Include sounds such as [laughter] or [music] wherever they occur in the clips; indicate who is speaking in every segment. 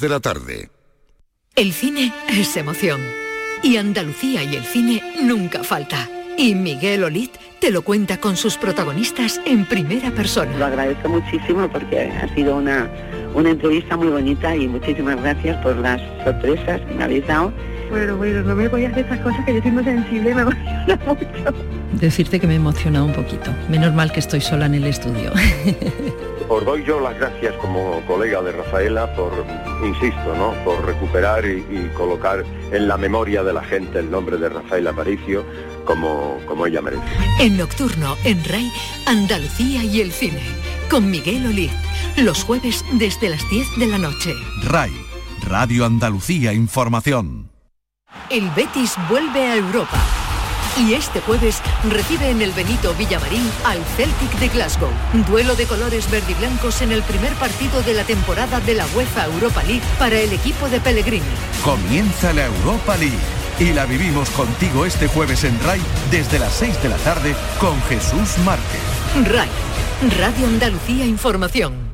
Speaker 1: de la tarde.
Speaker 2: El cine es emoción. Y Andalucía y el cine nunca falta. Y Miguel Olit te lo cuenta con sus protagonistas en primera persona.
Speaker 3: Lo agradezco muchísimo porque ha sido una, una entrevista muy bonita y muchísimas gracias por las sorpresas que me habéis dado.
Speaker 4: Bueno, bueno, no me voy a hacer estas cosas que yo soy muy sensible y me [laughs] emociona mucho.
Speaker 5: Decirte que me he emocionado un poquito. Menos mal que estoy sola en el estudio. [laughs]
Speaker 6: Os doy yo las gracias como colega de Rafaela por, insisto, ¿no? por recuperar y, y colocar en la memoria de la gente el nombre de Rafaela Aparicio como, como ella merece.
Speaker 2: En Nocturno, en RAI, Andalucía y el cine. Con Miguel Olid. Los jueves desde las 10 de la noche.
Speaker 7: RAI, Radio Andalucía Información.
Speaker 2: El Betis vuelve a Europa. Y este jueves recibe en el Benito Villamarín al Celtic de Glasgow. Duelo de colores verdiblancos en el primer partido de la temporada de la UEFA Europa League para el equipo de Pellegrini.
Speaker 7: Comienza la Europa League y la vivimos contigo este jueves en RAI desde las 6 de la tarde con Jesús Márquez.
Speaker 2: RAI, Radio Andalucía Información.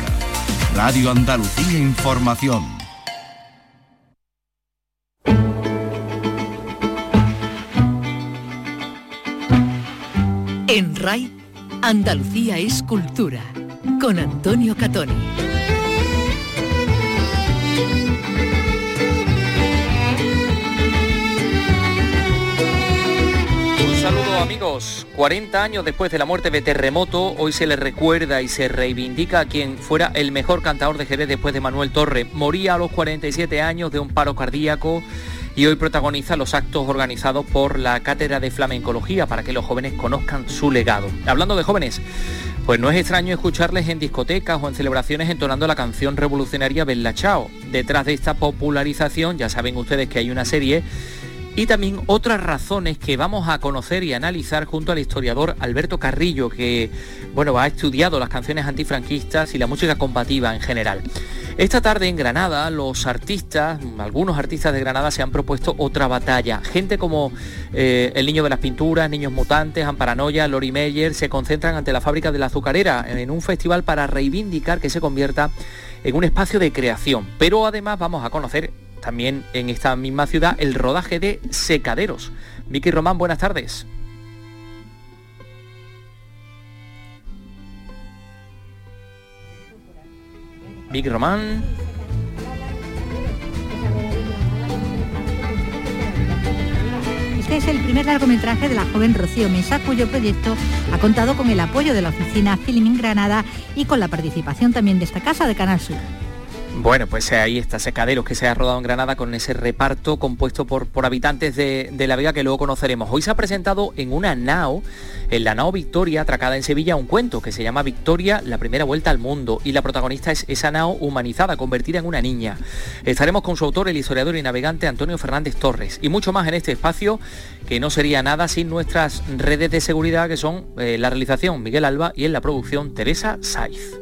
Speaker 7: Radio Andalucía Información.
Speaker 2: En RAI, Andalucía es cultura. Con Antonio Catoni.
Speaker 8: Amigos. 40 años después de la muerte de Terremoto, hoy se le recuerda y se reivindica a quien fuera el mejor cantador de Jerez después de Manuel Torre. Moría a los 47 años de un paro cardíaco y hoy protagoniza los actos organizados por la Cátedra de Flamencología para que los jóvenes conozcan su legado. Hablando de jóvenes, pues no es extraño escucharles en discotecas o en celebraciones entonando la canción revolucionaria Bella Chao. Detrás de esta popularización, ya saben ustedes que hay una serie y también otras razones que vamos a conocer y analizar junto al historiador Alberto Carrillo, que bueno, ha estudiado las canciones antifranquistas y la música combativa en general. Esta tarde en Granada, los artistas, algunos artistas de Granada se han propuesto otra batalla. Gente como eh, El Niño de las Pinturas, Niños Mutantes, Amparanoia, Lori Meyer, se concentran ante la fábrica de la azucarera en un festival para reivindicar que se convierta en un espacio de creación. Pero además vamos a conocer también en esta misma ciudad el rodaje de Secaderos. Vicky Román, buenas tardes. Vicky Román.
Speaker 9: Este es el primer largometraje de la joven Rocío Mesa, cuyo proyecto ha contado con el apoyo de la oficina Filming Granada y con la participación también de esta casa de Canal Sur.
Speaker 8: Bueno, pues ahí está Secaderos que se ha rodado en Granada con ese reparto compuesto por, por habitantes de, de, La Vega que luego conoceremos. Hoy se ha presentado en una nao, en la nao Victoria, atracada en Sevilla, un cuento que se llama Victoria, la primera vuelta al mundo. Y la protagonista es esa nao humanizada, convertida en una niña. Estaremos con su autor, el historiador y navegante Antonio Fernández Torres. Y mucho más en este espacio que no sería nada sin nuestras redes de seguridad que son eh, la realización Miguel Alba y en la producción Teresa Saiz.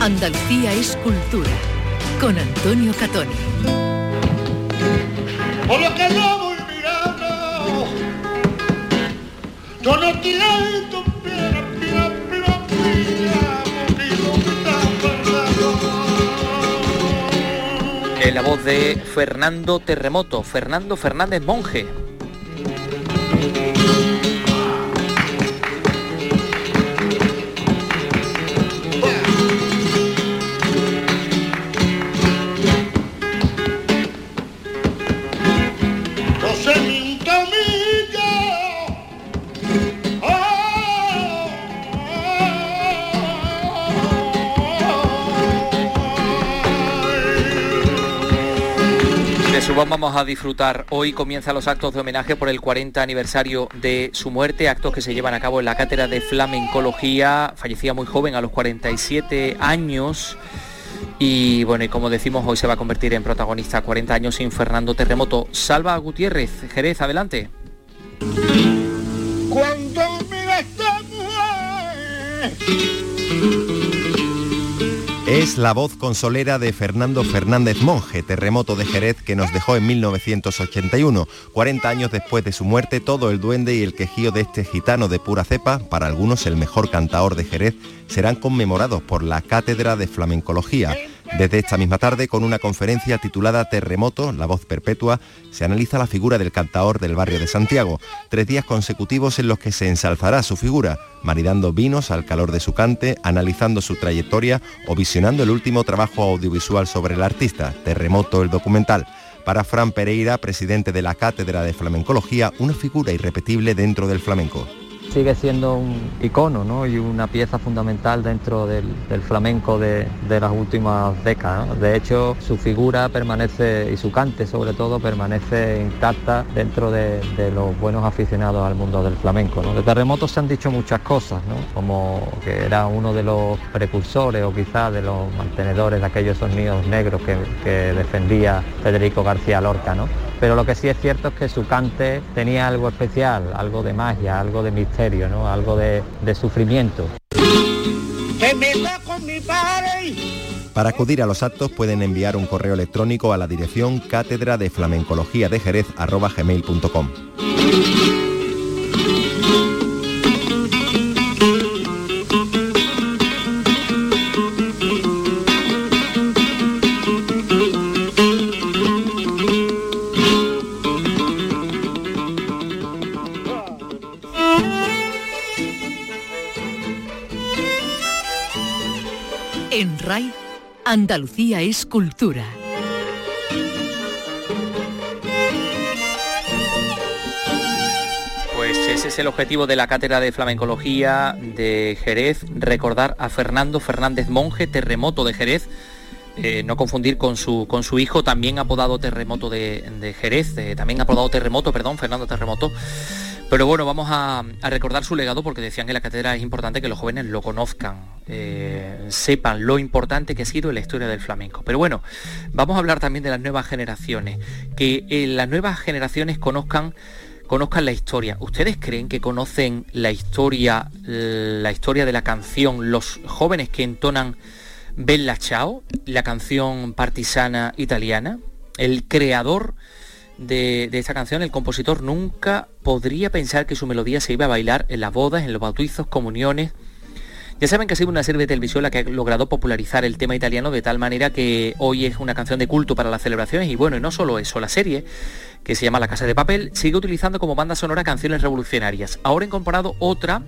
Speaker 2: Andalucía es cultura. Con Antonio Catoni.
Speaker 10: Por lo que yo voy mirando, yo no tiré tu piedra, piedra, piedra,
Speaker 8: En la voz de Fernando Terremoto, Fernando Fernández Monje. Vamos a disfrutar. Hoy comienzan los actos de homenaje por el 40 aniversario de su muerte, actos que se llevan a cabo en la Cátedra de Flamencología. Fallecía muy joven, a los 47 años. Y bueno, y como decimos, hoy se va a convertir en protagonista 40 años sin Fernando Terremoto. Salva Gutiérrez, Jerez, adelante.
Speaker 1: Es la voz consolera de Fernando Fernández Monje, terremoto de Jerez que nos dejó en 1981. 40 años después de su muerte, todo el duende y el quejío de este gitano de pura cepa, para algunos el mejor cantaor de Jerez, serán conmemorados por la Cátedra de Flamencología. Desde esta misma tarde, con una conferencia titulada Terremoto, la voz perpetua, se analiza la figura del cantaor del barrio de Santiago. Tres días consecutivos en los que se ensalzará su figura, maridando vinos al calor de su cante, analizando su trayectoria o visionando el último trabajo audiovisual sobre el artista, Terremoto el documental. Para Fran Pereira, presidente de la Cátedra de Flamencología, una figura irrepetible dentro del flamenco
Speaker 11: sigue siendo un icono y una pieza fundamental dentro del, flamenco de, las últimas décadas. De hecho, su figura permanece y su cante sobre todo permanece intacta dentro de, los buenos aficionados al mundo del flamenco. De terremotos se han dicho muchas cosas, como que era uno de los precursores o quizás de los mantenedores de aquellos sonidos negros que, que defendía Federico García Lorca. Pero lo que sí es cierto es que su cante tenía algo especial, algo de magia, algo de misterio, ¿no? algo de, sufrimiento.
Speaker 1: Para acudir a los actos pueden enviar un correo electrónico a la dirección cátedra de flamencología de Jerez
Speaker 2: Andalucía es cultura.
Speaker 8: Pues ese es el objetivo de la cátedra de flamencología de Jerez, recordar a Fernando Fernández Monje, terremoto de Jerez, eh, no confundir con su, con su hijo, también apodado Terremoto de, Jerez, eh, también apodado Terremoto, perdón, Fernando Terremoto, pero bueno, vamos a, recordar su legado porque decían que la cátedra es importante que los jóvenes lo conozcan, eh, sepan lo importante que ha sido la historia del flamenco. Pero bueno, vamos a hablar también de las nuevas generaciones, que eh, las nuevas generaciones conozcan conozcan la historia. ¿Ustedes creen que conocen la historia, la historia de la canción, los jóvenes que entonan Bella Ciao, la canción partisana italiana? El creador de, esta canción, el compositor nunca podría pensar que su melodía se iba a bailar en las bodas, en los bautizos, comuniones. Ya saben que ha sido una serie de televisión la que ha logrado popularizar el tema italiano de tal manera que hoy es una canción de culto para las celebraciones y bueno, y no solo eso, la serie, que se llama La Casa de Papel, sigue utilizando como banda sonora canciones revolucionarias. Ahora he incorporado otra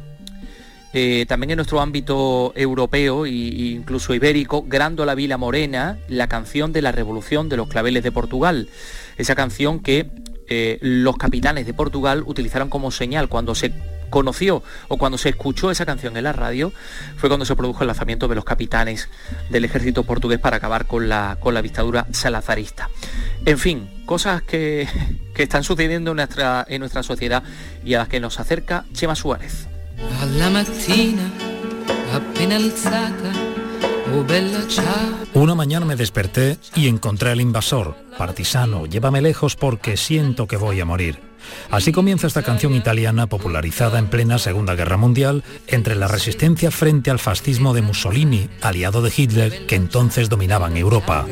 Speaker 8: eh, también en nuestro ámbito europeo e incluso ibérico, Grando Vila Morena, la canción de la revolución de los claveles de Portugal esa canción que eh, los capitanes de Portugal utilizaron como señal cuando se conoció o cuando se escuchó esa canción en la radio fue cuando se produjo el lanzamiento de los capitanes del ejército portugués para acabar con la, con la dictadura salazarista. En fin, cosas que, [laughs] que están sucediendo en nuestra, en nuestra sociedad y a las que nos acerca Chema Suárez.
Speaker 12: Una mañana me desperté y encontré al invasor. Partisano, llévame lejos porque siento que voy a morir. Así comienza esta canción italiana popularizada en plena Segunda Guerra Mundial entre la resistencia frente al fascismo de Mussolini, aliado de Hitler, que entonces dominaban Europa.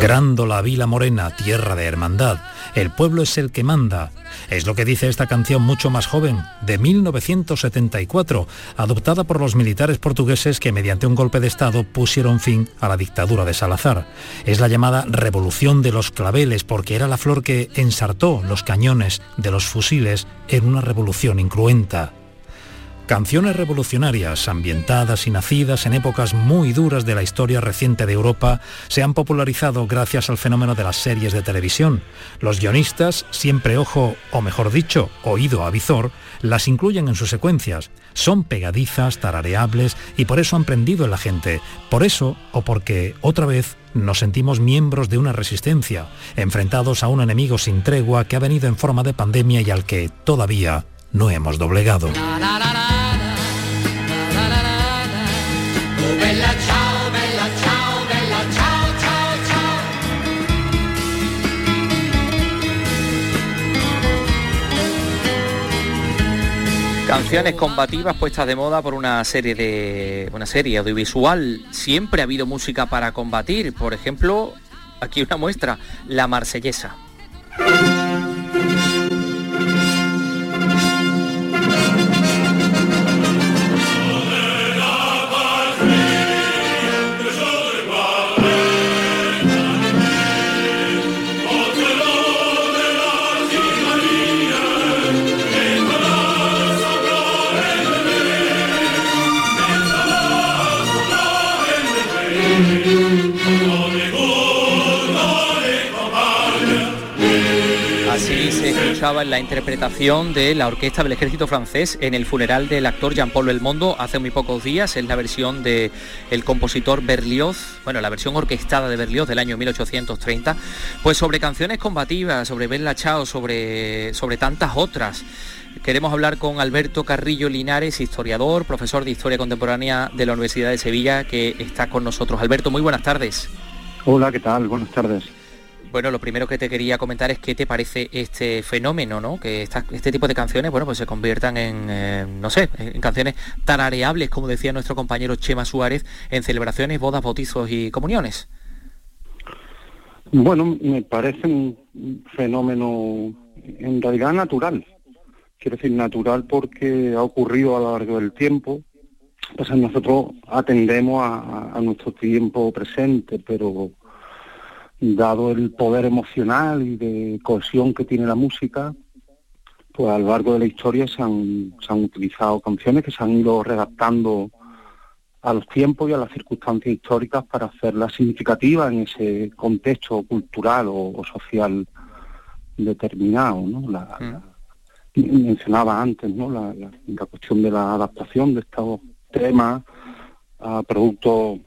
Speaker 12: Grándola Vila Morena, tierra de hermandad. El pueblo es el que manda. Es lo que dice esta canción mucho más joven, de 1974, adoptada por los militares portugueses que mediante un golpe de Estado pusieron fin a la dictadura de Salazar. Es la llamada Revolución de los Claveles porque era la flor que ensartó los cañones de los fusiles en una revolución incruenta. Canciones revolucionarias, ambientadas y nacidas en épocas muy duras de la historia reciente de Europa, se han popularizado gracias al fenómeno de las series de televisión. Los guionistas, siempre ojo, o mejor dicho, oído avizor, las incluyen en sus secuencias. Son pegadizas, tarareables y por eso han prendido en la gente. Por eso, o porque, otra vez, nos sentimos miembros de una resistencia, enfrentados a un enemigo sin tregua que ha venido en forma de pandemia y al que todavía no hemos doblegado.
Speaker 8: Canciones combativas puestas de moda por una serie de una serie audiovisual. Siempre ha habido música para combatir. Por ejemplo, aquí una muestra, La Marsellesa. En la interpretación de la orquesta del ejército francés en el funeral del actor Jean-Paul Belmondo hace muy pocos días. Es la versión del el compositor Berlioz, bueno, la versión orquestada de Berlioz del año 1830, pues sobre canciones combativas, sobre Bella Chao, sobre, sobre tantas otras. Queremos hablar con Alberto Carrillo Linares, historiador, profesor de Historia Contemporánea de la Universidad de Sevilla, que está con nosotros. Alberto, muy buenas tardes.
Speaker 13: Hola, ¿qué tal? Buenas tardes.
Speaker 8: Bueno, lo primero que te quería comentar es qué te parece este fenómeno, ¿no? Que este tipo de canciones, bueno, pues se conviertan en, eh, no sé, en canciones tarareables, como decía nuestro compañero Chema Suárez, en celebraciones, bodas, bautizos y comuniones.
Speaker 13: Bueno, me parece un fenómeno en realidad natural. Quiero decir, natural porque ha ocurrido a lo largo del tiempo. Pues nosotros atendemos a nuestro tiempo presente, pero dado el poder emocional y de cohesión que tiene la música, pues a lo largo de la historia se han, se han utilizado canciones que se han ido redactando a los tiempos y a las circunstancias históricas para hacerlas significativas en ese contexto cultural o, social determinado. ¿no? La, mm. mencionaba antes ¿no? La, la, cuestión de la adaptación de estos temas a productos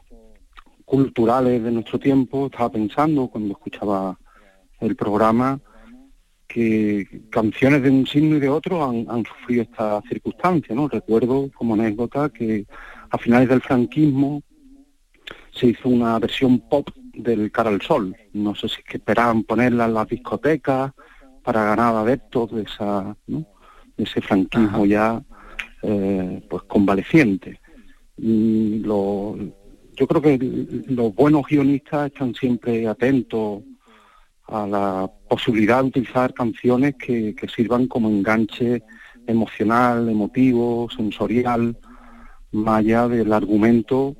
Speaker 13: culturales de nuestro tiempo, estaba pensando cuando escuchaba el programa que canciones de un signo y de otro han, sufrido esta circunstancia, ¿no? Recuerdo como anécdota que a finales del franquismo se hizo una versión pop del Cara al Sol. No sé si es que esperaban ponerla en las discotecas para ganar adeptos de esa, de ese franquismo ya eh, pues convaleciente. Y lo, yo creo que los buenos guionistas están siempre atentos a la posibilidad de utilizar canciones que, sirvan como enganche emocional, emotivo, sensorial, más allá del argumento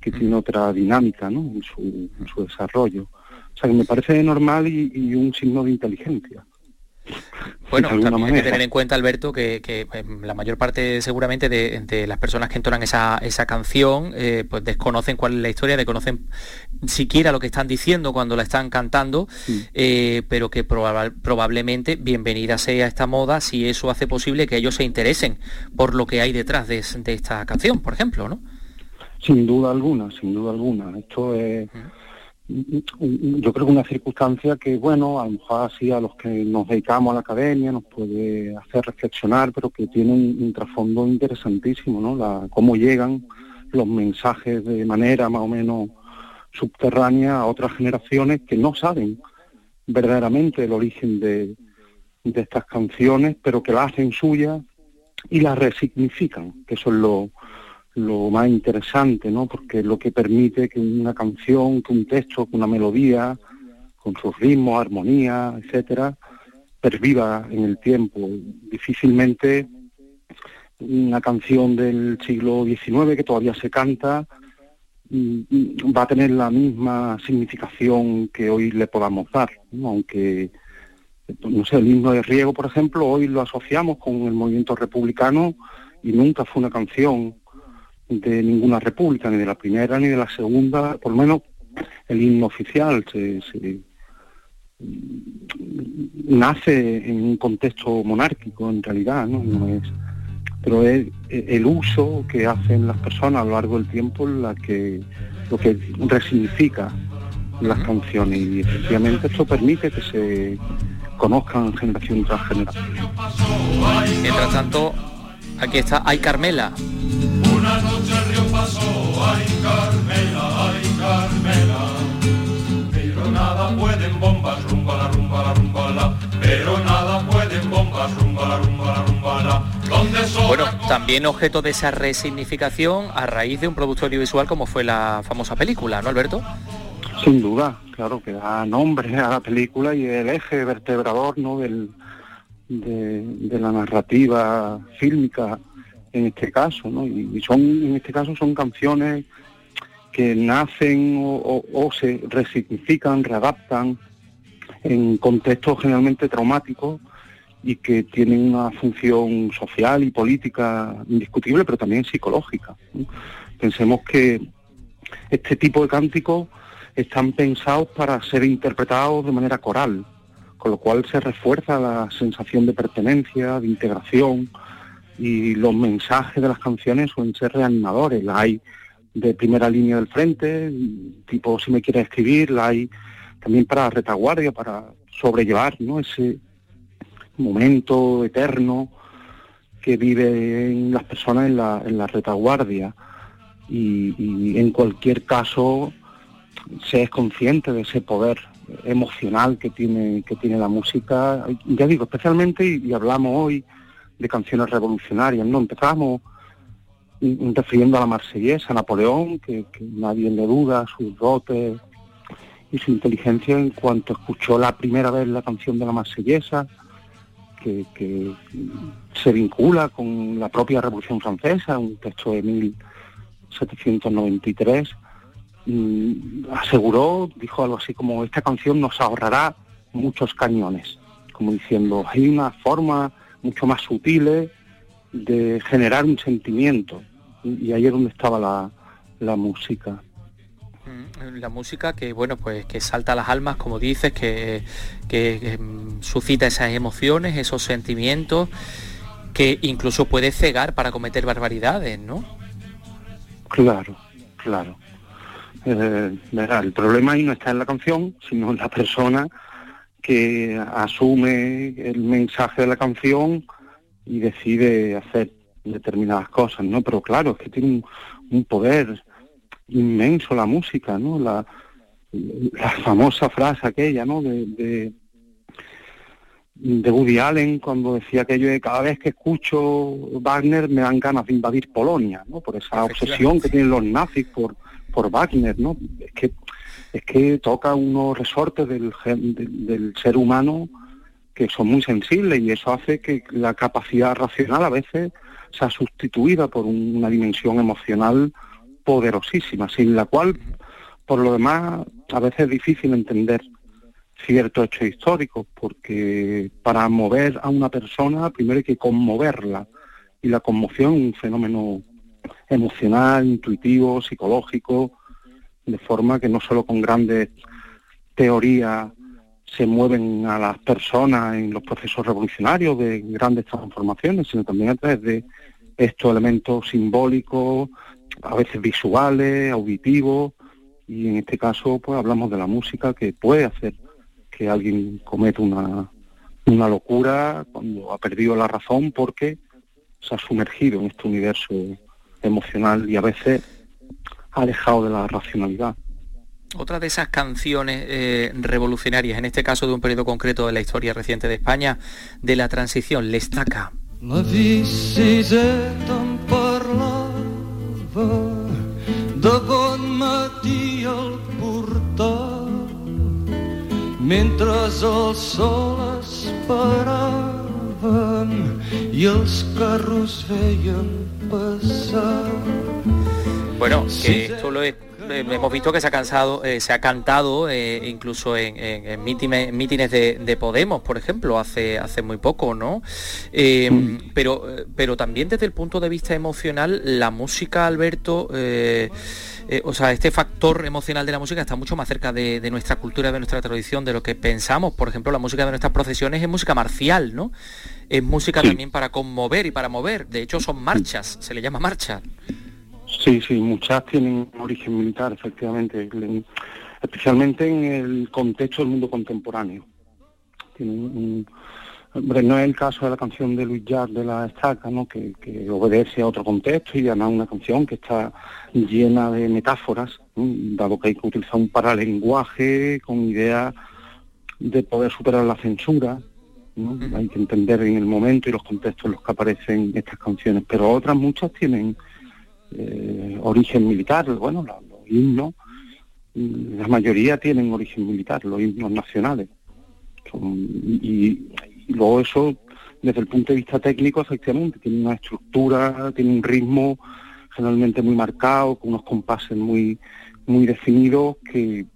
Speaker 13: que tiene otra dinámica en, su, desarrollo. O sea que me parece normal y un signo de inteligencia.
Speaker 8: Bueno, también hay que tener en cuenta, Alberto, que, em, la mayor parte seguramente de, las personas que entonan esa, esa canción eh, pues desconocen cuál es la historia, desconocen siquiera lo que están diciendo cuando la están cantando, eh, pero que probablemente bienvenida sea esta moda si eso hace posible que ellos se interesen por lo que hay detrás de, esta canción, por ejemplo, ¿no?
Speaker 13: Sin duda alguna, sin duda alguna. Esto es yo creo que una circunstancia que, bueno, a lo mejor así a los que nos dedicamos a la academia nos puede hacer reflexionar, pero que tiene un, trasfondo interesantísimo, ¿no? La, cómo llegan los mensajes de manera más o menos subterránea a otras generaciones que no saben verdaderamente el origen de, estas canciones, pero que las hacen suyas y las resignifican, que eso es lo, lo más interesante, ¿no? Porque es lo que permite que una canción, que un texto, que una melodía, con sus ritmos, armonía, etcétera, perviva en el tiempo. Difícilmente una canción del siglo XIX que todavía se canta mm, va a tener la misma significación que hoy le podamos dar, aunque no sé, el himno de Riego, por ejemplo, hoy lo asociamos con el movimiento republicano y nunca fue una canción de ninguna república, ni de la primera ni de la segunda, por lo menos el himno oficial se, nace en un contexto monárquico en realidad, ¿no? no es, pero es el uso que hacen las personas a lo largo del tiempo la que lo que resignifica las canciones y efectivamente esto permite que se conozcan generación tras generación.
Speaker 8: Mientras tanto, aquí está Ay Carmela, una noche el río pasó, ay Carmela, ay Carmela. Pero nada pueden bombas, rumba la rumba la rumba la. Pero nada pueden bombas, rumba la rumba la rumba la. Bueno, también objeto de esa resignificación a raíz de un producto audiovisual como fue la famosa película, ¿no, Alberto?
Speaker 13: Sin duda, claro, que da nombre a la película y el eje vertebrador ¿no? Del, de, la narrativa fílmica en este caso, ¿no? Y, son, en este caso son canciones que nacen o, se resignifican, readaptan en contextos generalmente traumáticos y que tienen una función social y política indiscutible, pero también psicológica. Pensemos que este tipo de cánticos están pensados para ser interpretados de manera coral, con lo cual se refuerza la sensación de pertenencia, de integración, y los mensajes de las canciones suelen ser reanimadores. La hay de primera línea del frente, tipo si me quiere escribir, la hay también para retaguardia, para sobrellevar ¿no? ese momento eterno que viven las personas en la, en la retaguardia. y en cualquier caso se es consciente de ese poder emocional que tiene que tiene la música. Ya digo especialmente y, hablamos hoy de canciones revolucionarias no empezamos refiriendo a la marsellesa Napoleón que, nadie le duda sus dotes y su inteligencia en cuanto escuchó la primera vez la canción de la marsellesa que se vincula con la propia Revolución Francesa un texto de 1793 aseguró, dijo algo así como, esta canción nos ahorrará muchos cañones, como diciendo, hay una forma mucho más sutil de generar un sentimiento, y ahí es donde estaba la, la música.
Speaker 8: Mm, la música que bueno pues que salta a las almas como dices que, que, mm, suscita esas emociones esos sentimientos que incluso puede cegar para cometer barbaridades no
Speaker 13: claro claro eh, el problema ahí no está en la canción, sino en la persona que asume el mensaje de la canción y decide hacer determinadas cosas, ¿no? Pero claro, es que tiene un, poder inmenso la música, ¿no? La, famosa frase aquella, ¿no? De, de, de, Woody Allen cuando decía aquello de cada vez que escucho Wagner me dan ganas de invadir Polonia, ¿no? Por esa obsesión que tienen los nazis por por Wagner, ¿no? Es que, es que toca unos resortes del, del, ser humano que son muy sensibles y eso hace que la capacidad racional a veces sea sustituida por una dimensión emocional poderosísima, sin la cual, por lo demás, a veces es difícil entender ciertos hechos históricos, porque para mover a una persona primero hay que conmoverla, y la conmoción es un fenómeno emocional, intuitivo, psicológico, de forma que no solo con grandes teorías se mueven a las personas en los procesos revolucionarios de grandes transformaciones, sino también a través de estos elementos simbólicos, a veces visuales, auditivos, y en este caso pues hablamos de la música que puede hacer que alguien cometa una, una locura cuando ha perdido la razón porque se ha sumergido en este universo emocional y a veces alejado de la racionalidad.
Speaker 8: Otra de esas canciones eh, revolucionarias, en este caso de un periodo concreto de la historia reciente de España, de la transición, l'estaca. La de bon matí al portal mentre el sol esperaven i els carros veien bueno, que esto lo hemos visto que se ha cansado, eh, se ha cantado eh, incluso en, mítines, de, Podemos, por ejemplo, hace, hace muy poco, ¿no? Eh, mm. pero, pero también desde el punto de vista emocional, la música, Alberto, o sea, este factor emocional de la música está mucho más cerca de, de, nuestra cultura, de nuestra tradición, de lo que pensamos. Por ejemplo, la música de nuestras procesiones es música marcial, ¿no? es música también para conmover y para mover. De hecho, son marchas, se le llama marcha.
Speaker 13: Sí, sí, muchas tienen origen militar, efectivamente, especialmente en el contexto del mundo contemporáneo. no es el caso de la canción de Luis Jazz de la Estaca, ¿no? que, obedece a otro contexto y además una canción que está llena de metáforas, dado que hay que utilizar un paralenguaje con idea de poder superar la censura Hay que entender en el momento y los contextos en los que aparecen estas canciones, pero otras muchas tienen eh, origen militar, bueno, los, himnos, la mayoría tienen origen militar, los himnos nacionales. y, luego eso, desde el punto de vista técnico, efectivamente, tiene una estructura, tiene un ritmo generalmente muy marcado, con unos compases muy, muy definidos que,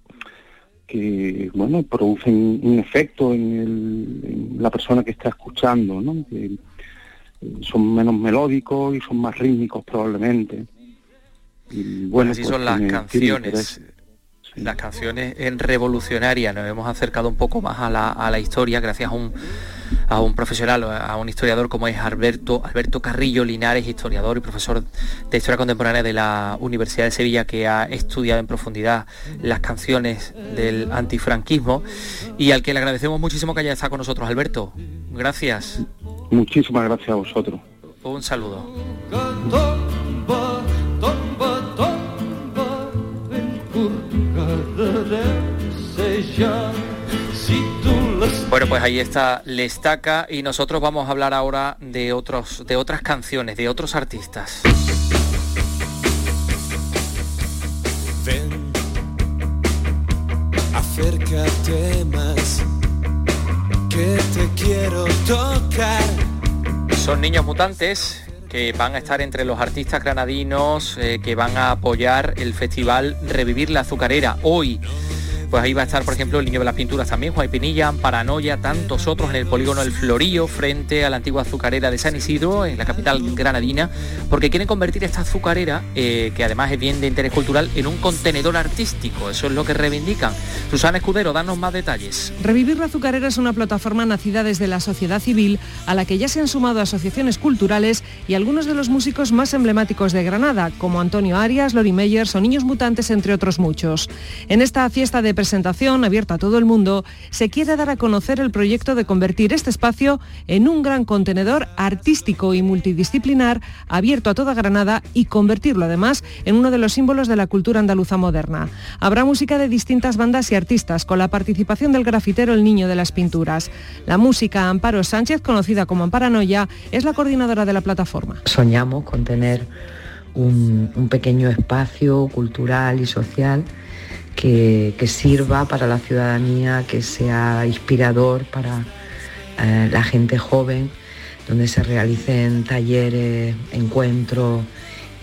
Speaker 13: que bueno, producen un efecto en, la persona que está escuchando, ¿no? Son menos melódicos y son más rítmicos probablemente.
Speaker 8: Y, bueno, Así son pues las canciones las canciones en revolucionaria. Nos hemos acercado un poco más a la, historia gracias a un, a un profesional, a un historiador como es Alberto, Alberto Carrillo Linares, historiador y profesor de historia contemporánea de la Universidad de Sevilla, que ha estudiado en profundidad las canciones del antifranquismo y al que le agradecemos muchísimo que haya estado con nosotros. Alberto, gracias.
Speaker 13: Muchísimas gracias a vosotros.
Speaker 8: Un saludo. Bueno, pues ahí está Lestaca y nosotros vamos a hablar ahora de otros de otras canciones, de otros artistas. Ven, acércate más, Son niños mutantes que van a estar entre los artistas granadinos eh, que van a apoyar el festival Revivir la Azucarera. Hoy pues ahí va a estar, por ejemplo, el Niño de las Pinturas también, Juan Pinilla, Paranoia, tantos otros en el polígono El Florío, frente a la antigua azucarera de San Isidro, en la capital granadina, porque quieren convertir esta azucarera, eh, que además es bien de interés cultural, en un contenedor artístico. Eso es lo que reivindican. Susana Escudero, danos más detalles.
Speaker 14: Revivir la azucarera es una plataforma nacida desde la sociedad civil, a la que ya se han sumado asociaciones culturales y algunos de los músicos más emblemáticos de Granada, como Antonio Arias, Lori Meyers o Niños Mutantes, entre otros muchos. En esta fiesta de presentación abierta a todo el mundo, se quiere dar a conocer el proyecto de convertir este espacio en un gran contenedor artístico y multidisciplinar abierto a toda Granada y convertirlo además en uno de los símbolos de la cultura andaluza moderna. Habrá música de distintas bandas y artistas con la participación del grafitero El Niño de las Pinturas. La música Amparo Sánchez, conocida como Amparanoia, es la coordinadora de la plataforma.
Speaker 15: Soñamos con tener un, pequeño espacio cultural y social que, sirva para la ciudadanía, que sea inspirador para eh, la gente joven, donde se realicen talleres, encuentros,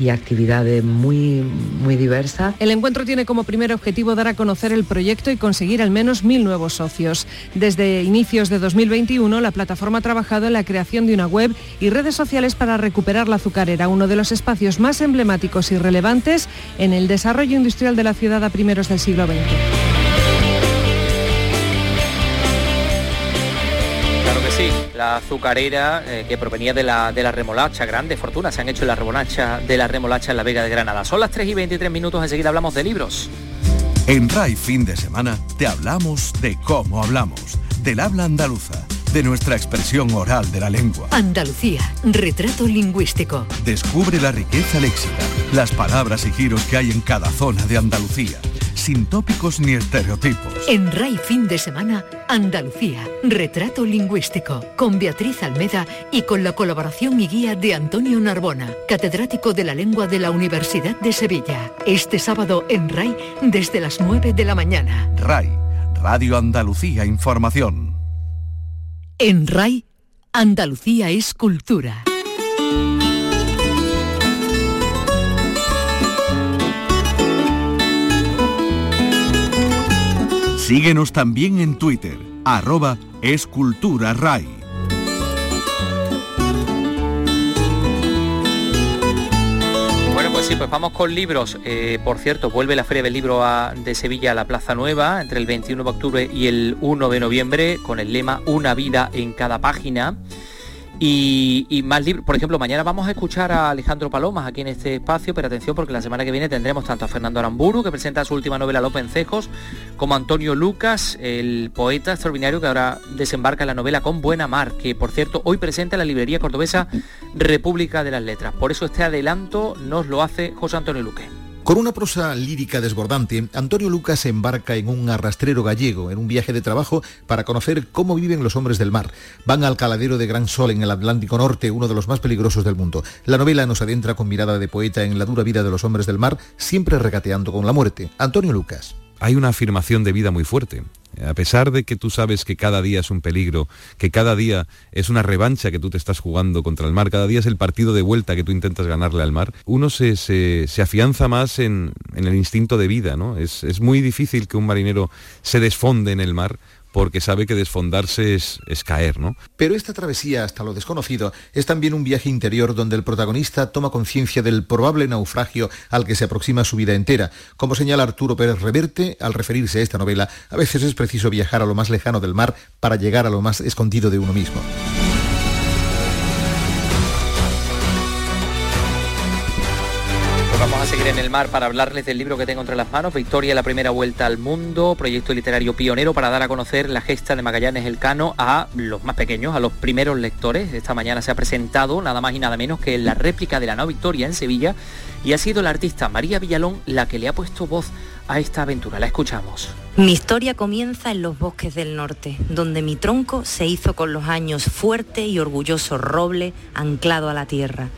Speaker 15: y actividades muy, muy diversas.
Speaker 14: El encuentro tiene como primer objetivo dar a conocer el proyecto y conseguir al menos mil nuevos socios. Desde inicios de 2021, la plataforma ha trabajado en la creación de una web y redes sociales para recuperar la azucarera, uno de los espacios más emblemáticos y relevantes en el desarrollo industrial de la ciudad a primeros del siglo XX.
Speaker 8: La azucarera eh, que provenía de la, de la remolacha, grande fortuna se han hecho en la remolacha de la remolacha en la Vega de Granada. Son las 3 y 23 minutos, enseguida hablamos de libros.
Speaker 7: En RAI fin de semana te hablamos de cómo hablamos, del habla andaluza, de nuestra expresión oral de la lengua.
Speaker 2: Andalucía, retrato lingüístico.
Speaker 7: Descubre la riqueza léxica, las palabras y giros que hay en cada zona de Andalucía sin tópicos ni estereotipos.
Speaker 2: En RAI Fin de Semana, Andalucía, Retrato Lingüístico, con Beatriz Almeda y con la colaboración y guía de Antonio Narbona, catedrático de la lengua de la Universidad de Sevilla. Este sábado en RAI desde las 9 de la mañana.
Speaker 7: RAI, Radio Andalucía Información.
Speaker 2: En RAI, Andalucía es cultura.
Speaker 7: Síguenos también en Twitter, arroba esculturaray.
Speaker 8: Bueno, sí, pues vamos con libros. Eh, por cierto, vuelve la Feria del Libro de Sevilla a la Plaza Nueva entre el 21 de octubre y el 1 de noviembre con el lema Una vida en cada página. Y, más libros, por ejemplo, mañana vamos a escuchar a Alejandro Palomas aquí en este espacio, pero atención porque la semana que viene tendremos tanto a Fernando Aramburu, que presenta su última novela López Cejos, como a Antonio Lucas, el poeta extraordinario que ahora desembarca en la novela Con Buena Mar, que por cierto hoy presenta en la librería cordobesa República de las Letras. Por eso este adelanto nos lo hace José Antonio Luque.
Speaker 16: Con una prosa lírica desbordante, Antonio Lucas se embarca en un arrastrero gallego, en un viaje de trabajo para conocer cómo viven los hombres del mar. Van al caladero de Gran Sol en el Atlántico Norte, uno de los más peligrosos del mundo. La novela nos adentra con mirada de poeta en la dura vida de los hombres del mar, siempre regateando con la muerte. Antonio Lucas.
Speaker 17: Hay una afirmación de vida muy fuerte. A pesar de que tú sabes que cada día es un peligro, que cada día es una revancha que tú te estás jugando contra el mar, cada día es el partido de vuelta que tú intentas ganarle al mar, uno se, afianza más en, el instinto de vida. ¿no? Es, es muy difícil que un marinero se desfonde en el mar porque sabe que desfondarse es, caer, ¿no?
Speaker 16: Pero esta travesía hasta lo desconocido es también un viaje interior donde el protagonista toma conciencia del probable naufragio al que se aproxima su vida entera. Como señala Arturo Pérez Reverte, al referirse a esta novela, a veces es preciso viajar a lo más lejano del mar para llegar a lo más escondido de uno mismo.
Speaker 8: Vamos a seguir en el mar para hablarles del libro que tengo entre las manos, Victoria, la primera vuelta al mundo, proyecto literario pionero para dar a conocer la gesta de Magallanes Elcano a los más pequeños, a los primeros lectores. Esta mañana se ha presentado nada más y nada menos que la réplica de la no Victoria en Sevilla y ha sido la artista María Villalón la que le ha puesto voz a esta aventura. La escuchamos.
Speaker 18: Mi historia comienza en los bosques del norte, donde mi tronco se hizo con los años fuerte y orgulloso roble anclado a la tierra.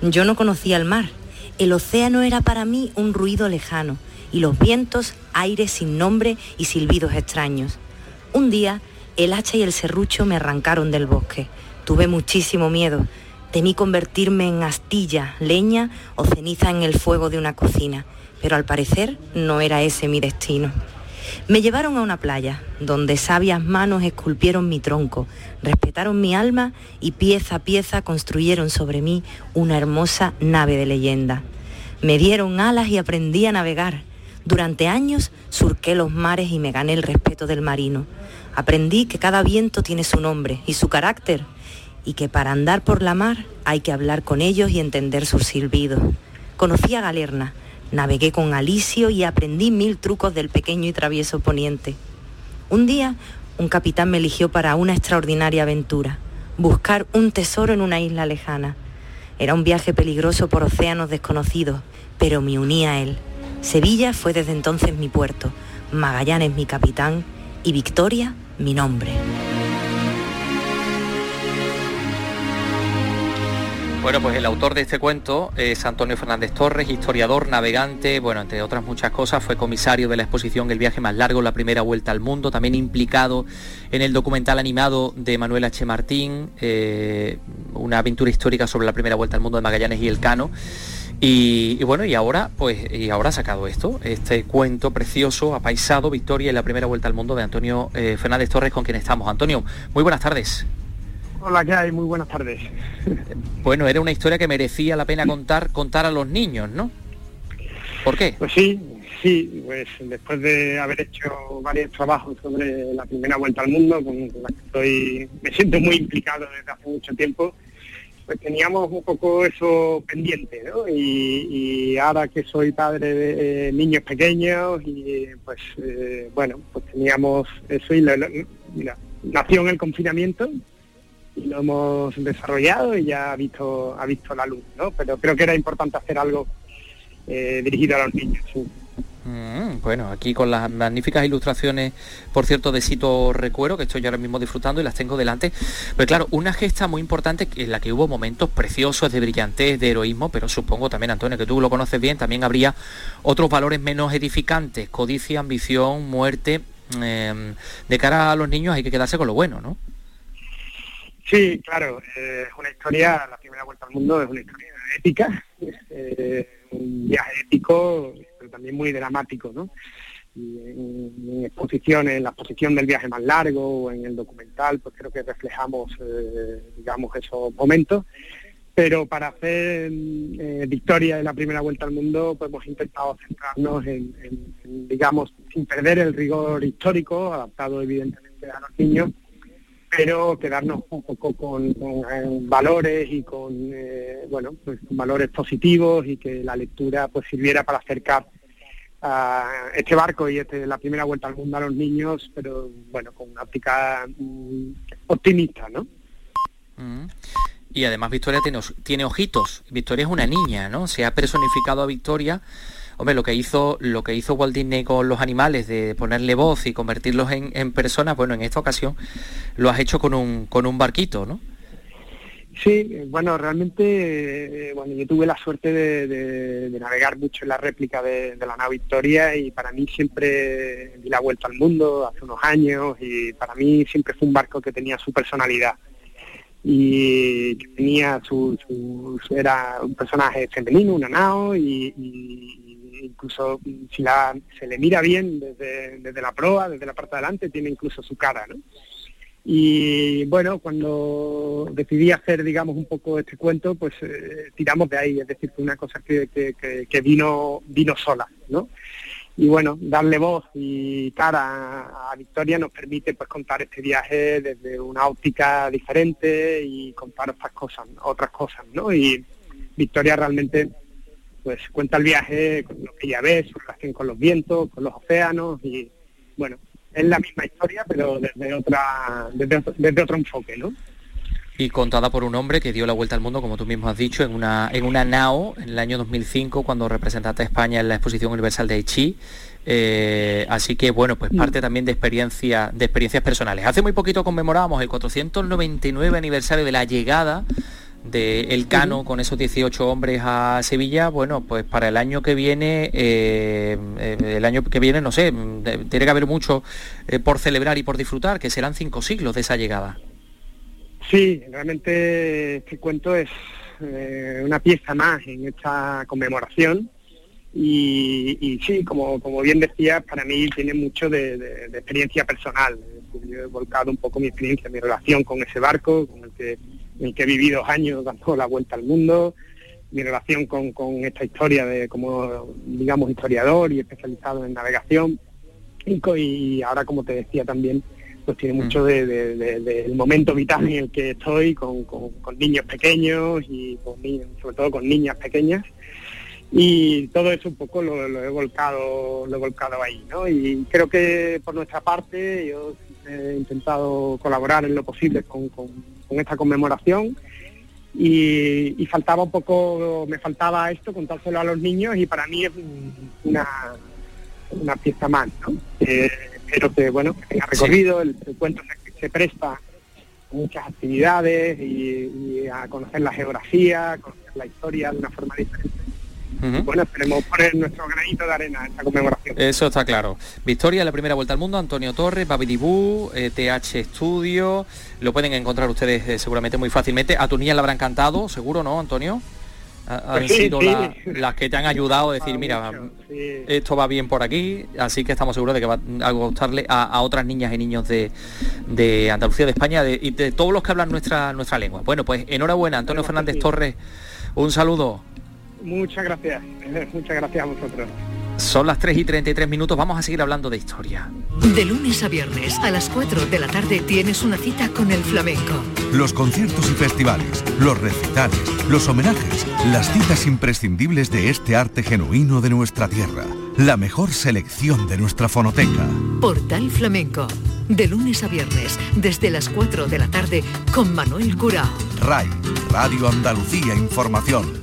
Speaker 18: Yo no conocía el mar el océano era para mí un ruido lejano y los vientos aires sin nombre y silbidos extraños. Un día el hacha y el serrucho me arrancaron del bosque. Tuve muchísimo miedo. Temí convertirme en astilla, leña o ceniza en el fuego de una cocina, pero al parecer no era ese mi destino. Me llevaron a una playa, donde sabias manos esculpieron mi tronco, respetaron mi alma y pieza a pieza construyeron sobre mí una hermosa nave de leyenda. Me dieron alas y aprendí a navegar. Durante años surqué los mares y me gané el respeto del marino. Aprendí que cada viento tiene su nombre y su carácter y que para andar por la mar hay que hablar con ellos y entender sus silbidos. Conocí a Galerna, Navegué con Alicio y aprendí mil trucos del pequeño y travieso poniente. Un día, un capitán me eligió para una extraordinaria aventura, buscar un tesoro en una isla lejana. Era un viaje peligroso por océanos desconocidos, pero me uní a él. Sevilla fue desde entonces mi puerto, Magallanes mi capitán y Victoria mi nombre.
Speaker 8: Bueno, pues el autor de este cuento es Antonio Fernández Torres, historiador, navegante, bueno, entre otras muchas cosas, fue comisario de la exposición El viaje más largo, la primera vuelta al mundo, también implicado en el documental animado de Manuel H. Martín, eh, una aventura histórica sobre la primera vuelta al mundo de Magallanes y el Cano. Y, bueno, y ahora, pues, y ahora ha sacado esto, este cuento precioso, apaisado, Victoria y la primera vuelta al mundo de Antonio eh, Fernández Torres, con quien estamos. Antonio, muy buenas tardes.
Speaker 19: Hola, ¿qué hay? Muy buenas tardes.
Speaker 8: Bueno, era una historia que merecía la pena contar, contar a los niños, ¿no? ¿Por qué?
Speaker 19: Pues sí, sí, pues después de haber hecho varios trabajos sobre la primera vuelta al mundo, con la que estoy, me siento muy implicado desde hace mucho tiempo, pues teníamos un poco eso pendiente, ¿no? Y, ahora que soy padre de eh, niños pequeños y pues eh, bueno, pues teníamos eso y mira, nació en el confinamiento, y lo hemos desarrollado y ya ha visto, ha visto la luz, ¿no? Pero creo que era importante hacer algo eh, dirigido a los niños.
Speaker 8: Mm, bueno, aquí con las magníficas ilustraciones, por cierto, de Sito Recuero, que estoy ahora mismo disfrutando y las tengo delante. Pues claro, una gesta muy importante en la que hubo momentos preciosos de brillantez, de heroísmo, pero supongo también, Antonio, que tú lo conoces bien, también habría otros valores menos edificantes, codicia, ambición, muerte. Em, de cara a los niños hay que quedarse con lo bueno, ¿no?
Speaker 19: Sí, claro, eh, es una historia, la primera vuelta al mundo es una historia épica, eh, un viaje épico, pero también muy dramático, ¿no? Y en, exposiciones, en la exposición del viaje más largo o en el documental, pues creo que reflejamos, eh, digamos, esos momentos. Pero para hacer victoria de la primera vuelta al mundo, pues hemos intentado centrarnos en, digamos, sin perder el rigor histórico, adaptado evidentemente a los niños, pero quedarnos un poco con, eh, valores y con eh, bueno pues valores positivos y que la lectura pues sirviera para acercar a este barco y este, la primera vuelta al mundo a los niños pero bueno con una óptica mm, optimista no
Speaker 8: mm. y además Victoria tiene, tiene ojitos. Victoria es una niña no se ha personificado a Victoria hombre, lo que hizo, lo que hizo Walt Disney con los animales, de ponerle voz y convertirlos en, personas, bueno, en esta ocasión lo has hecho con un, con un barquito, ¿no?
Speaker 19: Sí, bueno, realmente, eh, bueno, yo tuve la suerte de, navegar mucho en la réplica de, la nave Victoria y para mí siempre di la vuelta al mundo hace unos años y para mí siempre fue un barco que tenía su personalidad y tenía su, era un personaje femenino, una nao y, incluso si la, se le mira bien desde, desde la proa, desde la parte de adelante, tiene incluso su cara, ¿no? Y bueno, cuando decidí hacer, digamos, un poco este cuento, pues eh, tiramos de ahí, es decir, fue una cosa que, que, vino, vino sola, ¿no? Y bueno, darle voz y cara a Victoria nos permite pues contar este viaje desde una óptica diferente y contar otras cosas, otras cosas, ¿no? Y Victoria realmente pues cuenta el viaje con lo que ella ve, su relación con los vientos, con los océanos y bueno, es la misma historia, pero desde otra, desde, otro enfoque, ¿no?
Speaker 8: y contada por un hombre que dio la vuelta al mundo, como tú mismo has dicho, en una, en una nao en el año 2005 cuando representaste a España en la Exposición Universal de Aichi. Eh, así que bueno, pues parte mm. también de, experiencia, de experiencias personales. Hace muy poquito conmemorábamos el 499 aniversario de la llegada de Cano con esos 18 hombres a Sevilla, bueno, pues para el año que viene, eh, eh, el año que viene, no sé, tiene que haber mucho eh, por celebrar y por disfrutar, que serán cinco siglos de esa llegada.
Speaker 19: Sí, realmente este cuento es una pieza más en esta conmemoración y, sí, como, como bien decía, para mí tiene mucho de, experiencia personal. Yo he volcado un poco mi experiencia, mi relación con ese barco, con el que el que he vivido años dando la vuelta al mundo, mi relación con, esta historia de como, digamos, historiador y especializado en navegación. Y, ahora, como te decía también, pues tiene mucho del de, momento vital en el que estoy con, niños pequeños y sobre todo con niñas pequeñas y todo eso un poco lo, he volcado lo he volcado ahí ¿no? y creo que por nuestra parte yo he intentado colaborar en lo posible con, con esta conmemoración y, faltaba un poco, me faltaba esto, contárselo a los niños y para mí es una, una pieza más, ¿no? Eh, espero que, bueno, que tenga recorrido, el, cuento se, se presta muchas actividades y, a conocer la geografía, conocer la historia de una forma diferente bueno, esperemos poner nuestro granito de arena en esta conmemoración.
Speaker 8: Eso está claro. Victoria, la primera vuelta al mundo, Antonio Torres, Babidibú, TH eh, Studio, lo pueden encontrar ustedes eh, seguramente muy fácilmente. A tu niña le habrán cantado, seguro, ¿no, Antonio? han pues sido las que te han ayudado a decir, mira, esto va bien por aquí, así que estamos seguros de que va a gustarle a, otras niñas y niños de, Andalucía, de España y de todos los que hablan nuestra, nuestra lengua. Bueno, pues enhorabuena, Antonio Fernández Torres, un saludo.
Speaker 19: Muchas gracias, muchas gracias a vosotros.
Speaker 8: Son las 3 y 33 minutos, vamos a seguir hablando de historia.
Speaker 2: De lunes a viernes a las 4 de la tarde tienes una cita con el flamenco.
Speaker 7: Los conciertos y festivales, los recitales, los homenajes, las citas imprescindibles de este arte genuino de nuestra tierra. La mejor selección de nuestra fonoteca.
Speaker 2: Portal Flamenco. De lunes a viernes, desde las 4 de la tarde, con Manuel Curao.
Speaker 7: RAI, Radio Andalucía Información.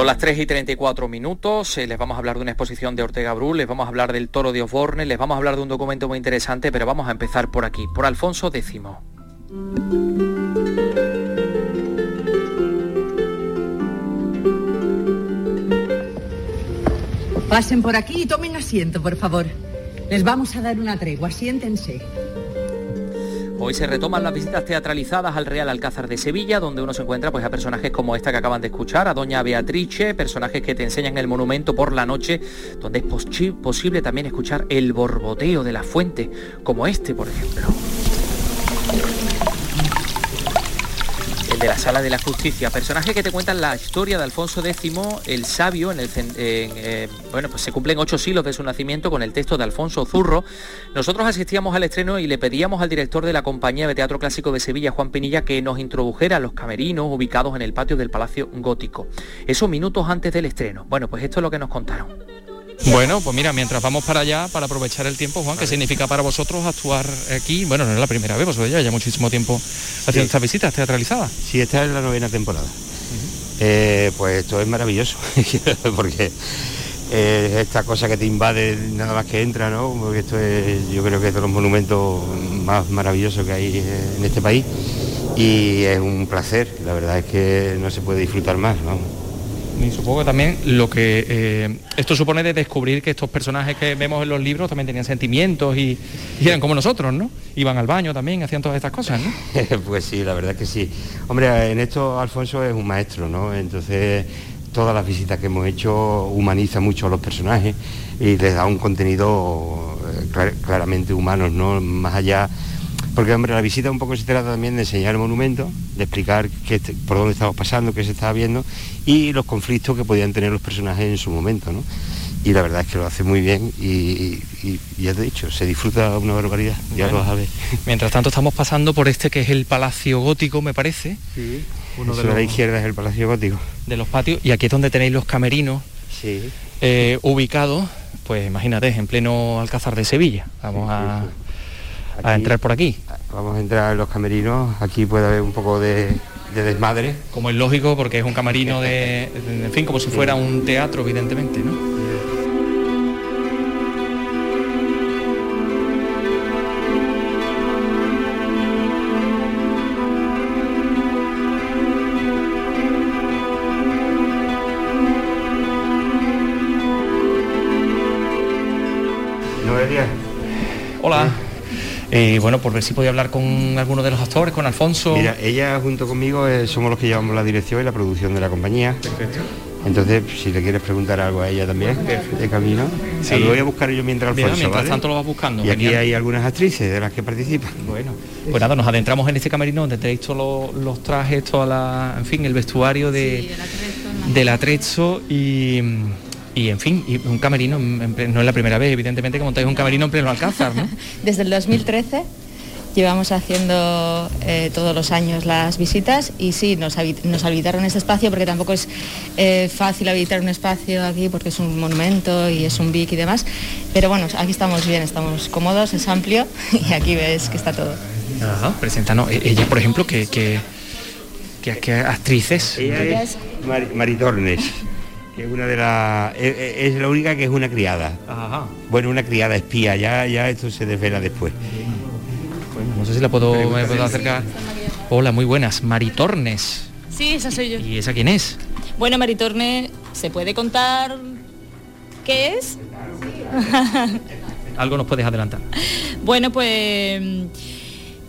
Speaker 8: Son las 3 y 34 minutos, eh, les vamos a hablar de una exposición de Ortega Bru, les vamos a hablar del toro de Osborne, les vamos a hablar de un documento muy interesante, pero vamos a empezar por aquí, por Alfonso X.
Speaker 20: Pasen por aquí y tomen asiento, por favor. Les vamos a dar una tregua, siéntense.
Speaker 8: Hoy se retoman las visitas teatralizadas al Real Alcázar de Sevilla, donde uno se encuentra pues, a personajes como esta que acaban de escuchar, a Doña Beatrice, personajes que te enseñan el monumento por la noche, donde es posible también escuchar el borboteo de la fuente, como este, por ejemplo.
Speaker 21: De la Sala de la Justicia, personaje que te cuentan la historia de Alfonso X el Sabio, en el, eh, bueno, pues se cumplen ocho siglos de su nacimiento con el texto de Alfonso Zurro. Nosotros asistíamos al estreno y le pedíamos al director de la compañía de teatro clásico de Sevilla, Juan Pinilla, que nos introdujera a los camerinos ubicados en el patio del Palacio Gótico. Eso minutos antes del estreno. Bueno, pues esto es lo que nos contaron.
Speaker 8: Bueno, pues mira, mientras vamos para allá, para aprovechar el tiempo, Juan, ¿qué significa para vosotros actuar aquí? Bueno, no es la primera vez, vosotros ya, ya muchísimo tiempo haciendo estas visitas teatralizadas.
Speaker 22: Sí, esta es la novena temporada. Eh, pues esto es maravilloso, [laughs] porque eh, esta cosa que te invade nada más que entra, ¿no? Porque esto es, yo creo que es de los monumentos más maravillosos que hay en este país y es un placer, la verdad es que no se puede disfrutar más, ¿no?
Speaker 8: Y supongo que también lo que eh, esto supone de descubrir que estos personajes que vemos en los libros también tenían sentimientos y, eran como nosotros, ¿no? Iban al baño también, hacían todas estas cosas, ¿no? [laughs]
Speaker 22: pues sí, la verdad que sí. Hombre, en esto Alfonso es un maestro, ¿no? Entonces todas las visitas que hemos hecho humaniza mucho a los personajes y les da un contenido eh, claramente humano, ¿no? Más allá porque, hombre, la visita un poco se trata también de enseñar el monumento, de explicar qué, por dónde estamos pasando, qué se estaba viendo y los conflictos que podían tener los personajes en su momento, ¿no? Y la verdad es que lo hace muy bien y, ya te he dicho, se disfruta una barbaridad, ya lo vas a ver.
Speaker 8: Mientras tanto estamos pasando por este que es el Palacio Gótico, me parece.
Speaker 22: Sí, uno de, la izquierda es el Palacio Gótico.
Speaker 8: De los patios, y aquí es donde tenéis los camerinos eh, ubicados, pues imagínate, en pleno Alcázar de Sevilla. Vamos a a entrar por aquí.
Speaker 22: Vamos a entrar en los camerinos, aquí puede haber un poco de, desmadre.
Speaker 8: Como es lógico, porque es un camerino de, en fin, como si fuera un teatro, evidentemente, ¿no? Eh, bueno, por ver si podía hablar con alguno de los actores, con Alfonso.
Speaker 22: Mira, ella junto conmigo eh, somos los que llevamos la dirección y la producción de la compañía. Perfecto. Entonces, si le quieres preguntar algo a ella también, de camino, sí. lo voy a buscar yo mientras Alfonso.
Speaker 8: mientras tanto lo vas buscando.
Speaker 22: Y aquí hay algunas actrices de las que participan.
Speaker 8: Bueno, pues nada, nos adentramos en este camerino donde tenéis todos los, trajes, toda la, en fin, el vestuario de, del atrezo y y en fin, y un camerino, no es la primera vez, evidentemente, que montáis un camerino en pleno Alcázar, ¿no? [laughs]
Speaker 23: Desde el 2013 llevamos haciendo eh, todos los años las visitas y sí, nos, nos habilitaron este espacio porque tampoco es eh, fácil habilitar un espacio aquí porque es un monumento y es un BIC y demás, pero bueno, aquí estamos bien, estamos cómodos, es amplio [laughs] y aquí ves que está todo.
Speaker 8: Ajá, preséntanos, e-, ella por ejemplo, que, que, que, actrices.
Speaker 22: Ella es Maritornes es una de las es, la única que es una criada. Bueno, una criada espía, ya, ya esto se desvela después.
Speaker 8: Bueno, no sé si la puedo, me puedo acercar. Hola, muy buenas. Maritornes.
Speaker 23: Sí, esa soy yo.
Speaker 8: ¿Y esa quién es?
Speaker 23: Bueno, Maritornes, ¿se puede contar qué es?
Speaker 8: Algo nos puedes adelantar. [laughs]
Speaker 23: Bueno, pues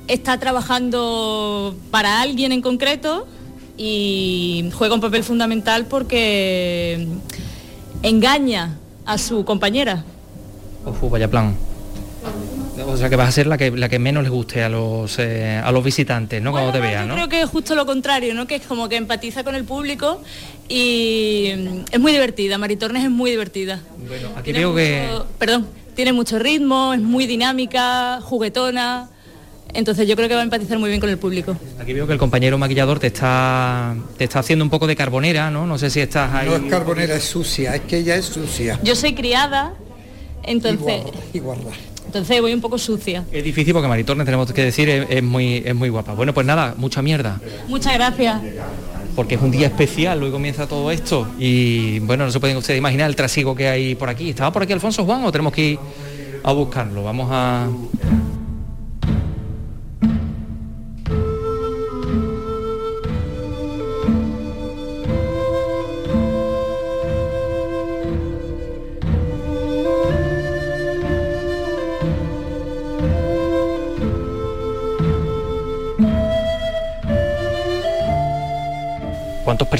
Speaker 23: está trabajando para alguien en concreto y juega un papel fundamental porque engaña a su compañera.
Speaker 8: Uf, vaya plan. O sea que vas a ser la que, la que menos les guste a los, eh, a los visitantes, ¿no? Cuando te vean, ¿no?
Speaker 23: Yo creo que es justo lo contrario, ¿no? Que es como que empatiza con el público y es muy divertida. Maritornes es muy divertida.
Speaker 8: Bueno, aquí veo que...
Speaker 23: Perdón, tiene mucho ritmo, es muy dinámica, juguetona. Entonces yo creo que va a empatizar muy bien con el público.
Speaker 8: Aquí veo que el compañero maquillador te está, te está haciendo un poco de carbonera, ¿no? No sé si estás ahí.
Speaker 15: No es carbonera, es sucia, es que ella es sucia.
Speaker 23: Yo soy criada, entonces...
Speaker 15: Igual,
Speaker 23: Entonces voy un poco sucia.
Speaker 8: Es difícil porque Maritorne, tenemos que decir, es, muy, es muy guapa. Bueno, pues nada, mucha mierda.
Speaker 23: Muchas gracias.
Speaker 8: Porque es un día especial, hoy comienza todo esto. Y bueno, no se pueden ustedes imaginar el trasiego que hay por aquí. ¿Estaba por aquí Alfonso Juan o tenemos que ir a buscarlo? Vamos a...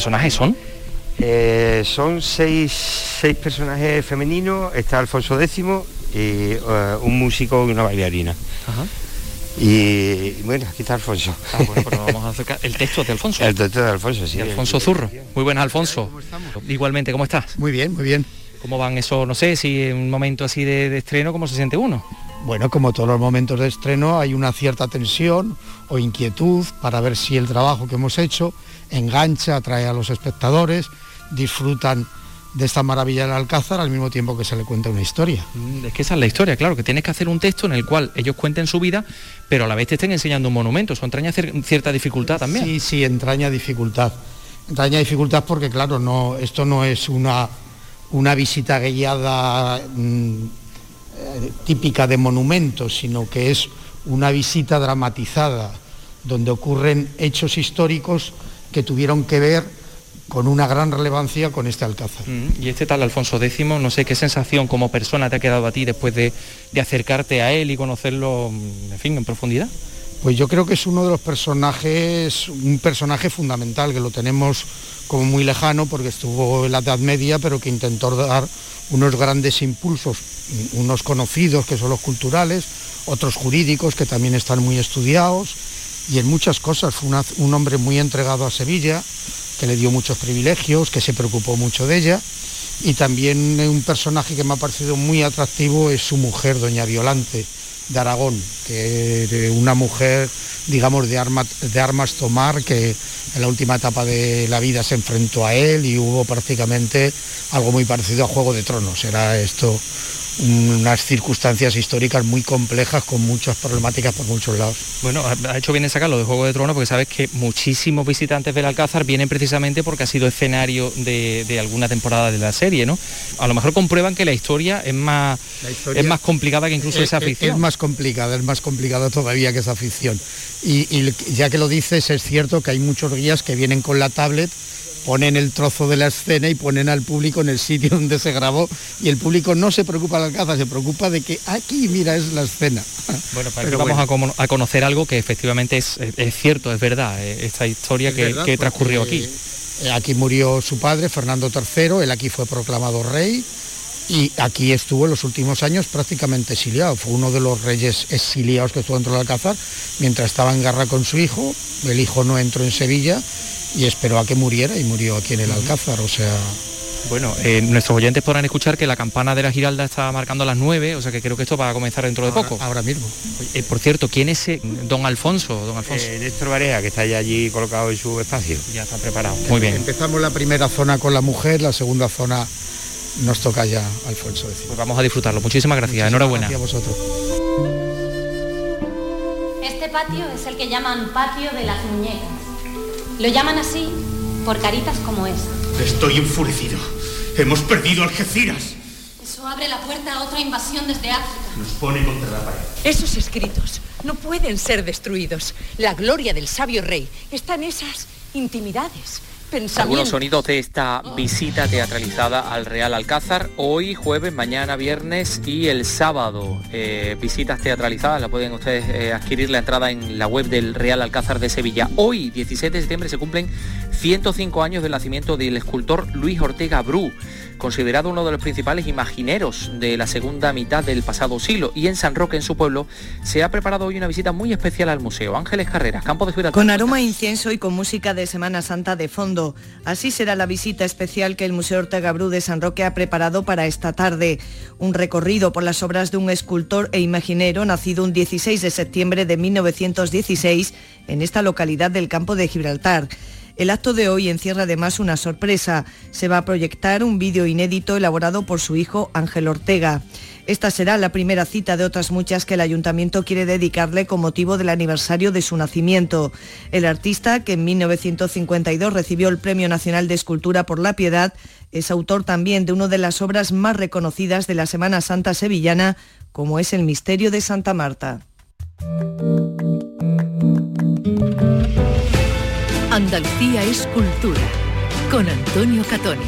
Speaker 8: personajes son?
Speaker 22: Eh, son seis, personajes femeninos, está Alfonso X y eh, un músico y una bailarina. Y bueno, aquí está Alfonso.
Speaker 24: Ah, bueno, pero vamos a acercar el texto de Alfonso.
Speaker 22: El texto de Alfonso, sí.
Speaker 24: De Alfonso Zurro. Muy buenas, Alfonso. Igualmente, ¿cómo estás?
Speaker 25: Muy bien, muy bien.
Speaker 24: ¿Cómo van eso? No sé, si en un momento así de, de estreno, ¿cómo se siente uno?
Speaker 25: Bueno, como todos los momentos de estreno, hay una cierta tensión o inquietud para ver si el trabajo que hemos hecho engancha, atrae a los espectadores, disfrutan de esta maravilla del Alcázar al mismo tiempo que se le cuenta una historia.
Speaker 24: Mm, Es que esa es la historia, claro, que tienes que hacer un texto en el cual ellos cuenten su vida, pero a la vez te estén enseñando un monumento. Eso entraña cier- cierta dificultad también.
Speaker 25: Sí, sí, entraña dificultad. Entraña dificultad porque, claro, no, esto no es una, una visita guiada mm, eh, típica de monumentos, sino que es una visita dramatizada, donde ocurren hechos históricos que tuvieron que ver con una gran relevancia con este alcázar.
Speaker 24: Mm, Y este tal Alfonso X, no sé qué sensación como persona te ha quedado a ti después de, de acercarte a él y conocerlo, mm, en fin, en profundidad.
Speaker 25: Pues yo creo que es uno de los personajes, un personaje fundamental, que lo tenemos como muy lejano porque estuvo en la Edad Media, pero que intentó dar unos grandes impulsos, unos conocidos que son los culturales, otros jurídicos que también están muy estudiados y en muchas cosas. Fue un hombre muy entregado a Sevilla, que le dio muchos privilegios, que se preocupó mucho de ella. Y también un personaje que me ha parecido muy atractivo es su mujer, doña Violante, de Aragón, que una mujer, digamos, de, arma- de armas tomar, que en la última etapa de la vida se enfrentó a él y hubo prácticamente algo muy parecido a Juego de Tronos. Era esto unas circunstancias históricas muy complejas con muchas problemáticas por muchos lados.
Speaker 24: Bueno, ha hecho bien en sacarlo de Juego de Tronos porque sabes que muchísimos visitantes del Alcázar vienen precisamente porque ha sido escenario de, de alguna temporada de la serie, ¿no? A lo mejor comprueban que la historia es más, es más complicada que incluso
Speaker 25: Es-
Speaker 24: esa
Speaker 25: es-
Speaker 24: ficción.
Speaker 25: Es más complicada, es más complicada todavía que esa ficción. Y, y ya que lo dices, es cierto que hay muchos guías que vienen con la tablet, ponen el trozo de la escena y ponen al público en el sitio [laughs] donde se grabó y el público no se preocupa de la alcázar, se preocupa de que aquí, mira, es la escena. [laughs]
Speaker 24: Bueno, para
Speaker 25: Pero
Speaker 24: vamos
Speaker 25: bueno.
Speaker 24: a, conocer algo que efectivamente es, es- es cierto, es verdad, eh, esta historia
Speaker 25: Es
Speaker 24: que,
Speaker 25: verdad,
Speaker 24: que transcurrió aquí.
Speaker 25: eh, Aquí murió su padre, Fernando III, él aquí fue proclamado rey y aquí estuvo en los últimos años prácticamente exiliado. Fue uno de los reyes exiliados que estuvo dentro del Alcázar mientras estaba en guerra con su hijo. El hijo no entró en Sevilla y esperó a que muriera y murió aquí en el Alcázar. O sea,
Speaker 24: Bueno, eh, nuestros oyentes podrán escuchar que la campana de la Giralda está marcando las 9, o sea que creo que esto va a comenzar dentro de poco.
Speaker 25: Ahora mismo.
Speaker 24: Eh, por cierto, ¿quién es eh, don Alfonso? Don Alfonso.
Speaker 22: Eh, Néstor Barea, que está ya allí colocado en su espacio.
Speaker 24: Ya está preparado. Muy bien.
Speaker 25: empezamos la primera zona con la mujer, la segunda zona nos toca ya Alfonso decir.
Speaker 24: Pues vamos a disfrutarlo. Muchísimas gracias. Enhorabuena.
Speaker 25: Gracias a vosotros.
Speaker 26: Este patio es el que llaman patio de las muñecas. Lo llaman así por caritas como esa.
Speaker 10: Estoy enfurecido. Hemos perdido Algeciras.
Speaker 26: Eso abre la puerta a otra invasión desde África.
Speaker 10: Nos pone contra la pared.
Speaker 27: Esos escritos no pueden ser destruidos. La gloria del sabio rey está en esas intimidades,
Speaker 8: Algunos sonidos de esta visita teatralizada al Real Alcázar, hoy jueves, mañana viernes y el sábado. Eh, visitas teatralizadas, la pueden ustedes eh, adquirir la entrada en la web del Real Alcázar de Sevilla. Hoy, 16 de septiembre, se cumplen 105 años del nacimiento del escultor Luis Ortega Bru, considerado uno de los principales imagineros de la segunda mitad del pasado siglo. Y en San Roque, en su pueblo, se ha preparado hoy una visita muy especial al museo. Ángeles Carreras, Campo de Gibraltar.
Speaker 28: Con aroma a incienso y con música de Semana Santa de fondo. Así será la visita especial que el Museo Ortega Bru de San Roque ha preparado para esta tarde. Un recorrido por las obras de un escultor e imaginero nacido un 16 de septiembre de 1916 en esta localidad del campo de Gibraltar. El acto de hoy encierra además una sorpresa. Se va a proyectar un vídeo inédito elaborado por su hijo Ángel Ortega. Esta será la primera cita de otras muchas que el ayuntamiento quiere dedicarle con motivo del aniversario de su nacimiento. El artista, que en 1952 recibió el Premio Nacional de Escultura por la Piedad, es autor también de una de las obras más reconocidas de la Semana Santa sevillana, como es El Misterio de Santa Marta.
Speaker 2: Andalucía es cultura. Con Antonio Catoni.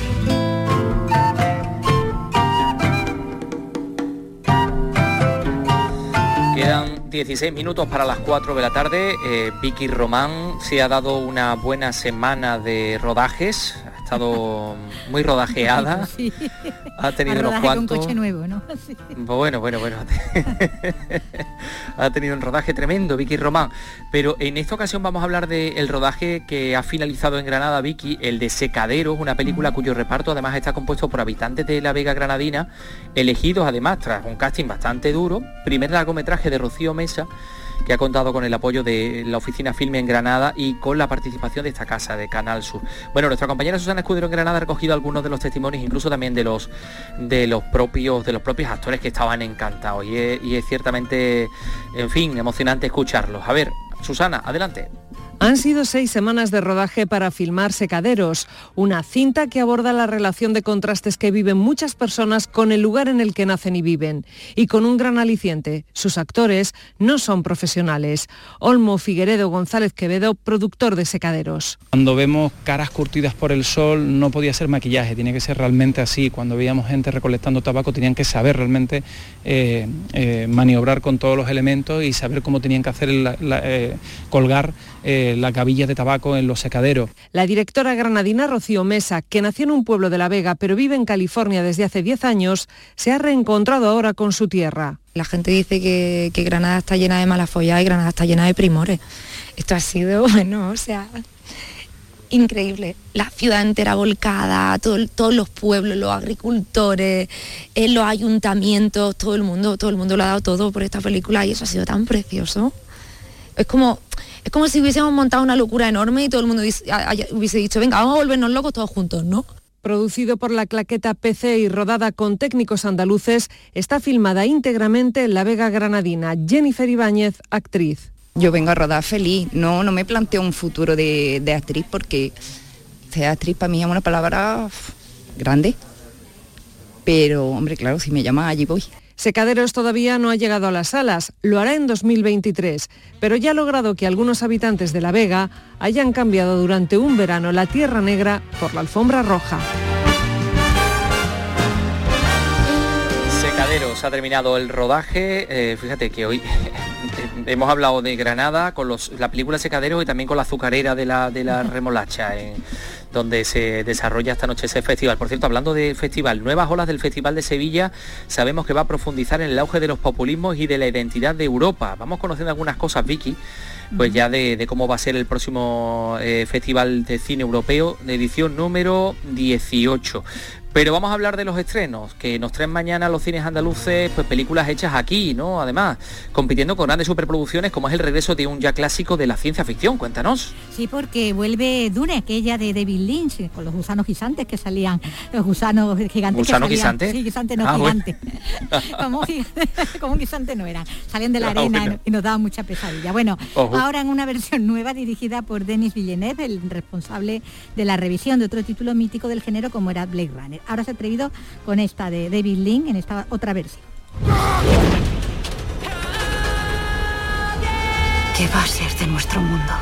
Speaker 8: Quedan 16 minutos para las 4 de la tarde. Eh, Vicky Román se ha dado una buena semana de rodajes. Estado muy rodajeada. [laughs] Ha tenido unos cuantos.
Speaker 29: Un coche nuevo, ¿no? [laughs]
Speaker 8: Bueno, bueno, bueno. [laughs] ha tenido un rodaje tremendo, Vicky Román. Pero en esta ocasión vamos a hablar del rodaje que ha finalizado en Granada, Vicky, el de Secaderos, una película cuyo reparto además está compuesto por habitantes de la Vega Granadina, elegidos además tras un casting bastante duro. Primer largometraje de Rocío Mesa que ha contado con el apoyo de la oficina Filme en Granada y con la participación de esta casa de Canal Sur. Bueno, nuestra compañera Susana Escudero en Granada ha recogido algunos de los testimonios, incluso también de los de los propios de los propios actores que estaban encantados y y es ciertamente, en fin, emocionante escucharlos. A ver, Susana, adelante.
Speaker 14: Han sido seis semanas de rodaje para filmar Secaderos, una cinta que aborda la relación de contrastes que viven muchas personas con el lugar en el que nacen y viven. Y con un gran aliciente, sus actores no son profesionales. Olmo Figueredo González Quevedo, productor de Secaderos.
Speaker 24: Cuando vemos caras curtidas por el sol no podía ser maquillaje, tiene que ser realmente así. Cuando veíamos gente recolectando tabaco tenían que saber realmente eh, eh, maniobrar con todos los elementos y saber cómo tenían que hacer eh, colgar la cabilla de tabaco en los secaderos.
Speaker 14: La directora granadina Rocío Mesa, que nació en un pueblo de La Vega pero vive en California desde hace 10 años, se ha reencontrado ahora con su tierra.
Speaker 23: La gente dice que, Granada está llena de malafollada y Granada está llena de primores. Esto ha sido, [laughs] bueno, o sea, increíble. La ciudad entera volcada, todos los pueblos, los agricultores, en eh, los ayuntamientos, todo el mundo, todo el mundo lo ha dado todo por esta película y eso ha sido tan precioso. Es como, es como si hubiésemos montado una locura enorme y todo el mundo hubiese dicho, venga, vamos a volvernos locos todos juntos, ¿no?
Speaker 14: Producido por la claqueta PC y rodada con técnicos andaluces, está filmada íntegramente en La Vega Granadina. Jennifer Ibáñez, actriz.
Speaker 23: Yo vengo a rodar feliz, no, no me planteo un futuro de, de actriz porque ser actriz para mí es una palabra grande. Pero, hombre, claro, si me llama allí voy.
Speaker 14: Secaderos todavía no ha llegado a las salas, lo hará en 2023, pero ya ha logrado que algunos habitantes de La Vega hayan cambiado durante un verano la Tierra Negra por la alfombra roja.
Speaker 8: Secaderos ha terminado el rodaje, eh, fíjate que hoy [laughs] hemos hablado de Granada con la película Secaderos y también con la azucarera de la, de la [laughs] remolacha donde se desarrolla esta noche ese festival. Por cierto, hablando de festival, nuevas olas del Festival de Sevilla, sabemos que va a profundizar en el auge de los populismos y de la identidad de Europa. Vamos conociendo algunas cosas, Vicky, pues ya de, cómo va a ser el próximo eh, Festival de Cine Europeo de edición número 18. Pero vamos a hablar de los estrenos, que nos traen mañana los cines andaluces, pues películas hechas aquí, ¿no? Además, compitiendo con grandes superproducciones como es el regreso de un ya clásico de la ciencia ficción. Cuéntanos.
Speaker 29: Sí, porque vuelve Dune, aquella de David Lynch, con los gusanos gigantes que salían, los gusanos gigantes
Speaker 8: ¿Gusanos gigantes?
Speaker 29: Sí, gigantes no ah, gigantes. [laughs] como, [laughs] como gigantes no eran. Salían de la ah, arena y nos daban mucha pesadilla. Bueno, ahora en una versión nueva dirigida por Denis Villeneuve, el responsable de la revisión de otro título mítico del género como era Blade Runner ahora se ha atrevido con esta de David Lynn en esta otra versión.
Speaker 30: ¿Qué va a ser de nuestro mundo?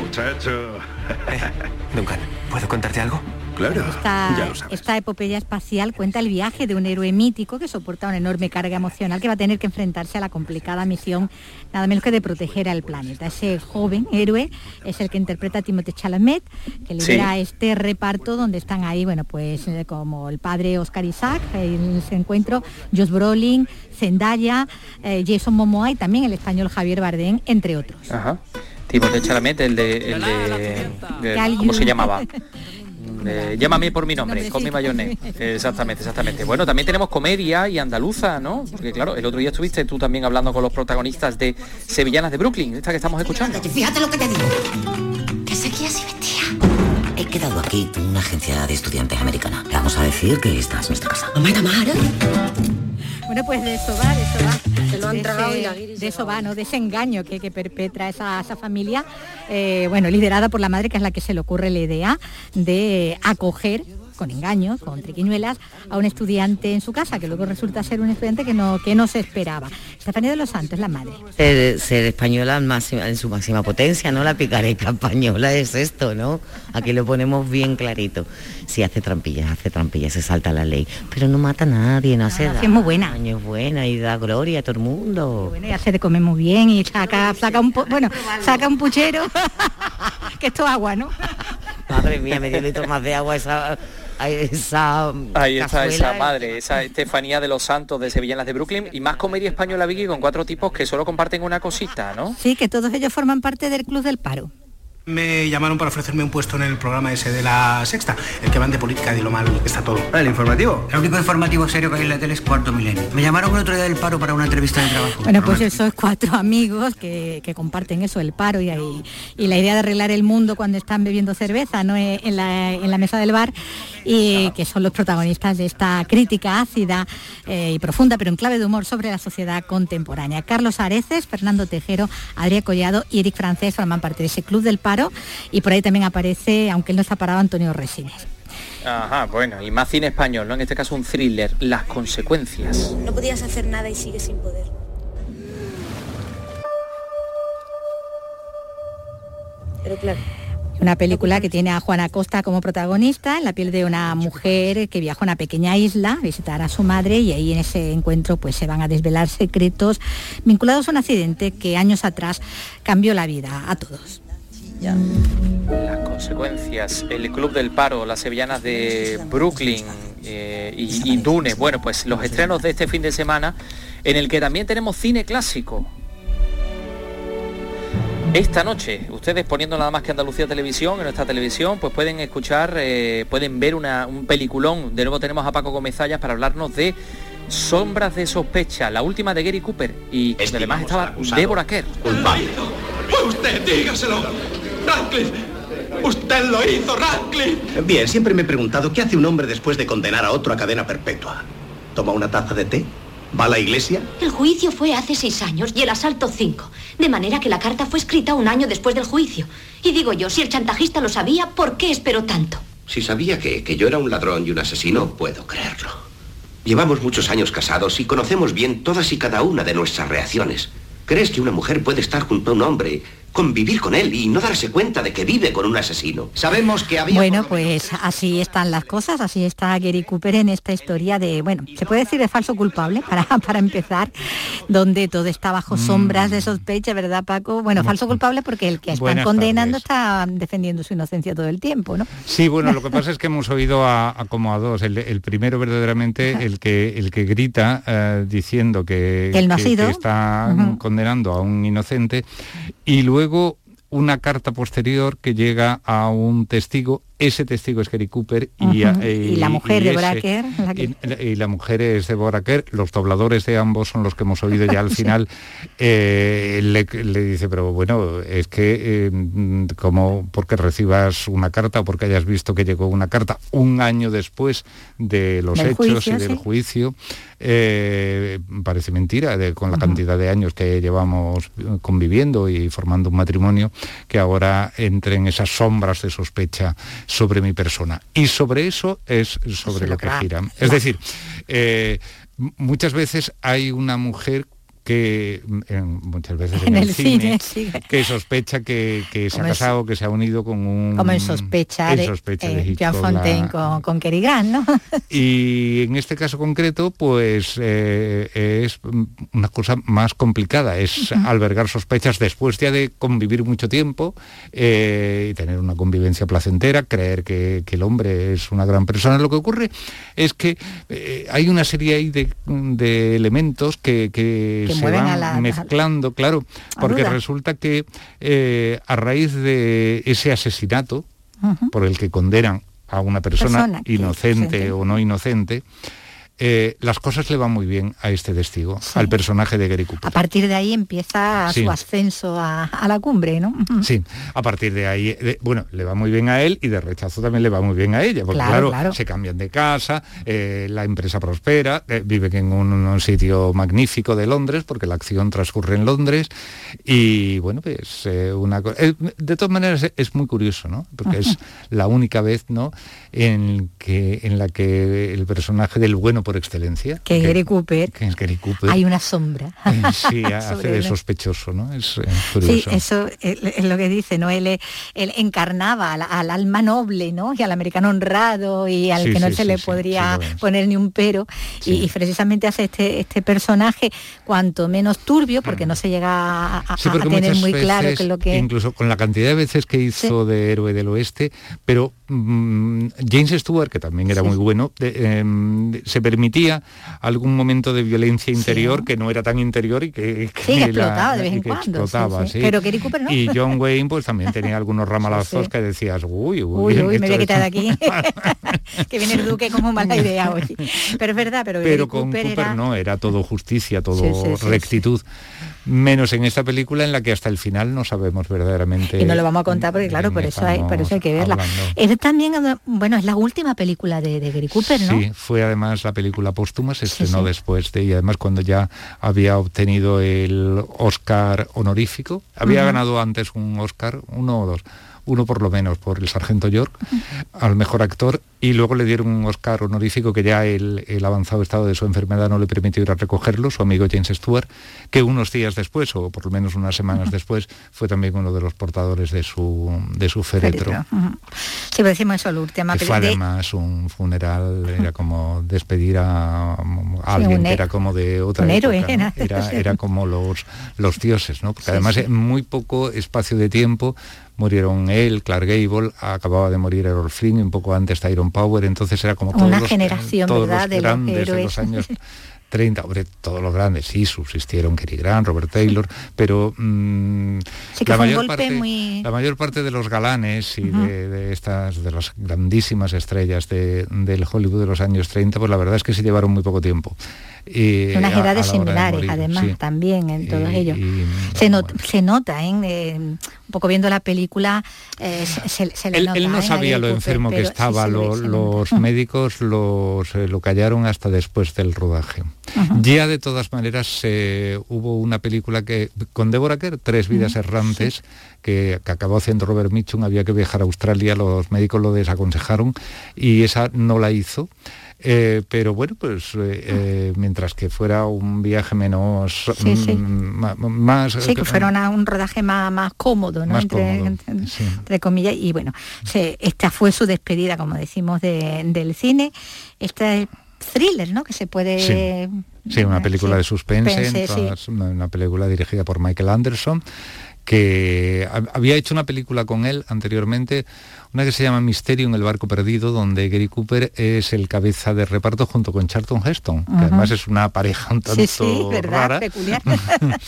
Speaker 31: Muchacho.
Speaker 32: Eh, Duncan, ¿puedo contarte algo?
Speaker 31: Claro,
Speaker 29: esta, epopeya espacial cuenta el viaje de un héroe mítico que soporta una enorme carga emocional que va a tener que enfrentarse a la complicada misión nada menos que de proteger al planeta. Ese joven héroe es el que interpreta a Timothée Chalamet, que lidera este reparto donde están ahí, bueno, pues eh, como el padre Oscar Isaac, en ese encuentro, Josh Brolin, Zendaya, eh, Jason Momoa y también el español Javier Bardem, entre otros.
Speaker 8: Ajá. Timothée Chalamet, el de, ¿cómo se llamaba? [laughs] Eh, llámame por mi nombre, con mi mayonés. [laughs] Exactamente, exactamente. Bueno, también tenemos comedia y andaluza, ¿no? Porque claro, el otro día estuviste tú también hablando con los protagonistas de Sevillanas de Brooklyn, esta que estamos escuchando.
Speaker 30: Fíjate lo que te digo. Que seguías y vestía. He quedado aquí en una agencia de estudiantes americana. vamos a decir que esta es nuestra casa. Mamá Tamara.
Speaker 29: Bueno, pues de eso va, de eso va. Se lo han tragado y la De eso va, ¿no? De ese engaño que, perpetra esa, familia, eh, bueno, liderada por la madre, que es la que se le ocurre la idea de acoger con engaños, con triquiñuelas, a un estudiante en su casa, que luego resulta ser un estudiante que no, que no se esperaba. Estefanía de los Santos, la madre.
Speaker 30: Ser, española en, su máxima potencia, ¿no? La picareca española es esto, ¿no? Aquí lo ponemos bien clarito. Si hace trampillas, hace trampillas, se salta la ley, pero no mata a nadie, no hace
Speaker 29: Es muy buena.
Speaker 30: Es buena y da gloria a todo el mundo.
Speaker 29: Bueno, y hace de comer muy bien y saca, saca un bueno, saca un puchero, [laughs] que esto agua, ¿no?
Speaker 30: Madre mía, medio litro más de agua esa esa
Speaker 8: ahí está esa madre esa Estefanía de los Santos de Sevillanas de Brooklyn y más comedia española Vicky con cuatro tipos que solo comparten una cosita ¿no?
Speaker 29: sí que todos ellos forman parte del club del paro
Speaker 33: me llamaron para ofrecerme un puesto en el programa ese de la sexta, el que van de política, de lo mal que está todo.
Speaker 34: ¿El informativo? El único informativo serio que hay en la tele es Cuarto Milenio. Me llamaron el otro día del paro para una entrevista de trabajo.
Speaker 29: Bueno, pues esos cuatro [laughs] amigos que, comparten eso, el paro y, y, la idea de arreglar el mundo cuando están bebiendo cerveza ¿no? Eh, en, la, mesa del bar y que son los protagonistas de esta crítica ácida eh, y profunda, pero en clave de humor sobre la sociedad contemporánea. Carlos Areces, Fernando Tejero, Adrián Collado y Eric Francés forman parte de ese club del paro y por ahí también aparece, aunque él no está parado, Antonio Resines.
Speaker 8: Ajá, bueno, y más cine español, ¿no? En este caso un thriller, Las consecuencias.
Speaker 35: No podías hacer nada y sigues sin poder. Pero claro,
Speaker 29: una película que tiene a Juana Costa como protagonista, en la piel de una mujer que viaja a una pequeña isla a visitar a su madre y ahí en ese encuentro pues se van a desvelar secretos vinculados a un accidente que años atrás cambió la vida a todos.
Speaker 8: Las consecuencias, el Club del Paro, las sevillanas de Brooklyn eh, y, Dune, bueno, pues los estrenos de este fin de semana, en el que también tenemos cine clásico. Esta noche, ustedes poniendo nada más que Andalucía Televisión, en nuestra televisión, pues pueden escuchar, eh, pueden ver un peliculón. De nuevo tenemos a Paco Gomezallas para hablarnos de Sombras de sospecha, la última de Gary Cooper y además estaba Deborah Kerr.
Speaker 36: Usted dígaselo. ¡Radcliffe! ¡Usted lo hizo, Radcliffe!
Speaker 37: Bien, siempre me he preguntado qué hace un hombre después de condenar a otro a cadena perpetua. ¿Toma una taza de té? ¿Va a la iglesia?
Speaker 38: El juicio fue hace seis años y el asalto cinco. De manera que la carta fue escrita un año después del juicio. Y digo yo, si el chantajista lo sabía, ¿por qué esperó tanto?
Speaker 37: Si sabía que, que yo era un ladrón y un asesino, puedo creerlo. Llevamos muchos años casados y conocemos bien todas y cada una de nuestras reacciones. ¿Crees que una mujer puede estar junto a un hombre convivir con él y no darse cuenta de que vive con un asesino. Sabemos que había...
Speaker 29: Bueno, pues así están las cosas, así está Gary Cooper en esta historia de, bueno, se puede decir de falso culpable [laughs] para, para empezar, donde todo está bajo sombras de mm. sospecha, ¿verdad Paco? Bueno, falso culpable porque el que están condenando está defendiendo su inocencia todo el tiempo, ¿no?
Speaker 39: Sí, bueno, lo que [laughs] pasa es que hemos oído a, como a dos. El, primero verdaderamente, el que, el que grita eh, diciendo que,
Speaker 29: él no ha
Speaker 39: sido. está condenando a un inocente y luego una carta posterior que llega a un testigo ese testigo es Gary Cooper y,
Speaker 29: y, la mujer de Bracker.
Speaker 39: Y, la mujer es de Bracker. Los dobladores de ambos son los que hemos oído ya al [laughs] final. Eh, le, dice, pero bueno, es que eh, como porque recibas una carta o porque hayas visto que llegó una carta un año después de los hechos y del juicio, eh, parece mentira con la cantidad de años que llevamos conviviendo y formando un matrimonio, que ahora entren esas sombras de sospecha sobre mi persona. Y sobre eso es sobre lo que gira. Es decir, eh, muchas veces hay una mujer que muchas veces en, el, cine, [laughs] que sospecha que, se ha casado, que se ha unido con un...
Speaker 29: Como en sospecha de, sospecha eh, Fontaine con, con Grant, ¿no? [laughs]
Speaker 39: y en este caso concreto, pues eh, es una cosa más complicada, es albergar sospechas después ya de convivir mucho tiempo eh, y tener una convivencia placentera, creer que, el hombre es una gran persona. Lo que ocurre es que hay una serie ahí de, elementos que se van mezclando, claro, porque resulta que eh, a raíz de ese asesinato por el que condenan a una persona, inocente. o no inocente, eh, las cosas le van muy bien a este testigo, al personaje de Gary Cooper.
Speaker 29: A partir de ahí empieza
Speaker 39: Sí.
Speaker 29: su ascenso a, a la cumbre, ¿no?
Speaker 39: Sí, a partir de ahí, de- bueno, le va muy bien a él y de rechazo también le va muy bien a ella, porque
Speaker 29: Claro,
Speaker 39: claro,
Speaker 29: claro.
Speaker 39: se cambian de casa, eh, la empresa prospera, eh, viven en un, un sitio magnífico de Londres, porque la acción transcurre en Londres, y bueno, pues eh, una co- eh, de todas maneras es, es muy curioso, ¿no? Porque es [laughs] la única vez, ¿no? En, que, en la que el personaje del bueno por excelencia,
Speaker 29: Que Gary Cooper,
Speaker 39: que es Gary Cooper,
Speaker 29: hay una sombra.
Speaker 39: sí, [laughs] hace de sospechoso, ¿no? Es
Speaker 29: Sí,
Speaker 39: curioso.
Speaker 29: eso es es lo que dice, ¿no? Él, él encarnaba al, al alma noble, ¿no? Y al americano honrado y al
Speaker 39: Sí,
Speaker 29: que no
Speaker 39: sí,
Speaker 29: se
Speaker 39: sí,
Speaker 29: le podría
Speaker 39: es.
Speaker 29: poner ni un pero. Y, y precisamente hace este, este personaje cuanto menos turbio, porque no se llega a, tener muy claro que lo que...
Speaker 39: incluso con la cantidad de veces que hizo de héroe del oeste, pero mm, James Stewart, que también era muy bueno, de- em, se permitía algún momento de violencia interior que no era tan interior y que, que
Speaker 29: Sí, que
Speaker 39: la-
Speaker 29: explotaba de vez en cuando,
Speaker 39: explotaba.
Speaker 29: Pero Gary Cooper no.
Speaker 39: Y John Wayne pues también tenía algunos [laughs] ramalazos que decías, uy, uy,
Speaker 29: Uy, uy, me voy a quitar de aquí. [laughs] [laughs] que viene el duque como mala idea hoy. Pero es verdad, pero, Gary
Speaker 39: pero con
Speaker 29: Cooper,
Speaker 39: Cooper,
Speaker 29: era...
Speaker 39: no, era todo justicia, todo rectitud. Menos en esta película en la que hasta el final no sabemos verdaderamente.
Speaker 29: Y no lo vamos a contar porque claro, por eso hay, por eso hay que verla. Es también, bueno, es la última película de, de Gary Cooper, ¿no?
Speaker 39: Sí, fue además la película póstuma, se estrenó
Speaker 29: sí.
Speaker 39: después de, y además cuando ya había obtenido el Oscar honorífico, había ganado antes un Oscar, uno o dos, uno por lo menos por el Sargento York, al mejor actor, y luego le dieron un Oscar honorífico que ya el, el avanzado estado de su enfermedad no le permitió ir a recogerlo, su amigo James Stewart, que unos días después, o por lo menos unas semanas después, fue también uno de los portadores de su, de su féretro.
Speaker 29: Siempre decimos eso, la última
Speaker 39: Que fue
Speaker 29: de-
Speaker 39: además un funeral, era como despedir a, a alguien que era como de otra época,
Speaker 29: héroe,
Speaker 39: ¿no?
Speaker 29: era.
Speaker 39: era, [laughs] era como los, los dioses, ¿no? Porque
Speaker 29: Sí,
Speaker 39: además
Speaker 29: sí.
Speaker 39: en muy poco espacio de tiempo murieron él, Clark Gable, acababa de morir Errol Flynn, y un poco antes Tyrone Power, entonces era como todos
Speaker 29: Una
Speaker 39: los,
Speaker 29: generación,
Speaker 39: todos
Speaker 29: ¿verdad?
Speaker 39: los
Speaker 29: de los
Speaker 39: grandes de
Speaker 29: héroes.
Speaker 39: los años [laughs] 30, hombre, todos los grandes, sí, subsistieron Cary Grant, Robert Taylor, pero mm,
Speaker 29: Sí,
Speaker 39: la, mayor parte,
Speaker 29: muy-
Speaker 39: la mayor parte de los galanes y de, de estas, de las grandísimas estrellas de- del Hollywood de los años 30, pues la verdad es que se llevaron muy poco tiempo. Y,
Speaker 29: unas edades similares, además,
Speaker 39: sí.
Speaker 29: también en todos
Speaker 39: Y-
Speaker 29: ellos.
Speaker 39: y-
Speaker 29: se, se nota, ¿eh? Eh, un poco viendo la película, eh, se, se- le
Speaker 39: Él,
Speaker 29: nota.
Speaker 39: él
Speaker 29: ¿eh?
Speaker 39: no sabía lo enfermo que
Speaker 29: sí
Speaker 39: estaba, lo- los médicos los, eh, lo callaron hasta después del rodaje. Ya de todas maneras eh, hubo una película que con Deborah Kerr, Tres vidas errantes, que, que acabó haciendo Robert Mitchum, había que viajar a Australia, los médicos lo desaconsejaron y esa no la hizo. Eh, pero bueno, pues eh, eh, mientras que fuera un viaje menos
Speaker 29: Sí, sí.
Speaker 39: mm, más
Speaker 29: Sí, que fuera una- un rodaje más, más cómodo, ¿no?
Speaker 39: Más
Speaker 29: entre,
Speaker 39: cómodo,
Speaker 29: entre-
Speaker 39: sí.
Speaker 29: entre comillas. Y bueno, se- esta fue su despedida, como decimos, de- del cine. Esta es thriller, ¿no? Que se puede...
Speaker 39: Sí. Sí, una película de suspense, entonces, una, película dirigida por Michael Anderson, que ha- había hecho una película con él anteriormente, una que se llama Misterio en el barco perdido, donde Gary Cooper es el cabeza de reparto junto con Charlton Heston, que además es una pareja un tanto
Speaker 29: Sí, sí,
Speaker 39: rara.
Speaker 29: peculiar. [laughs] [laughs]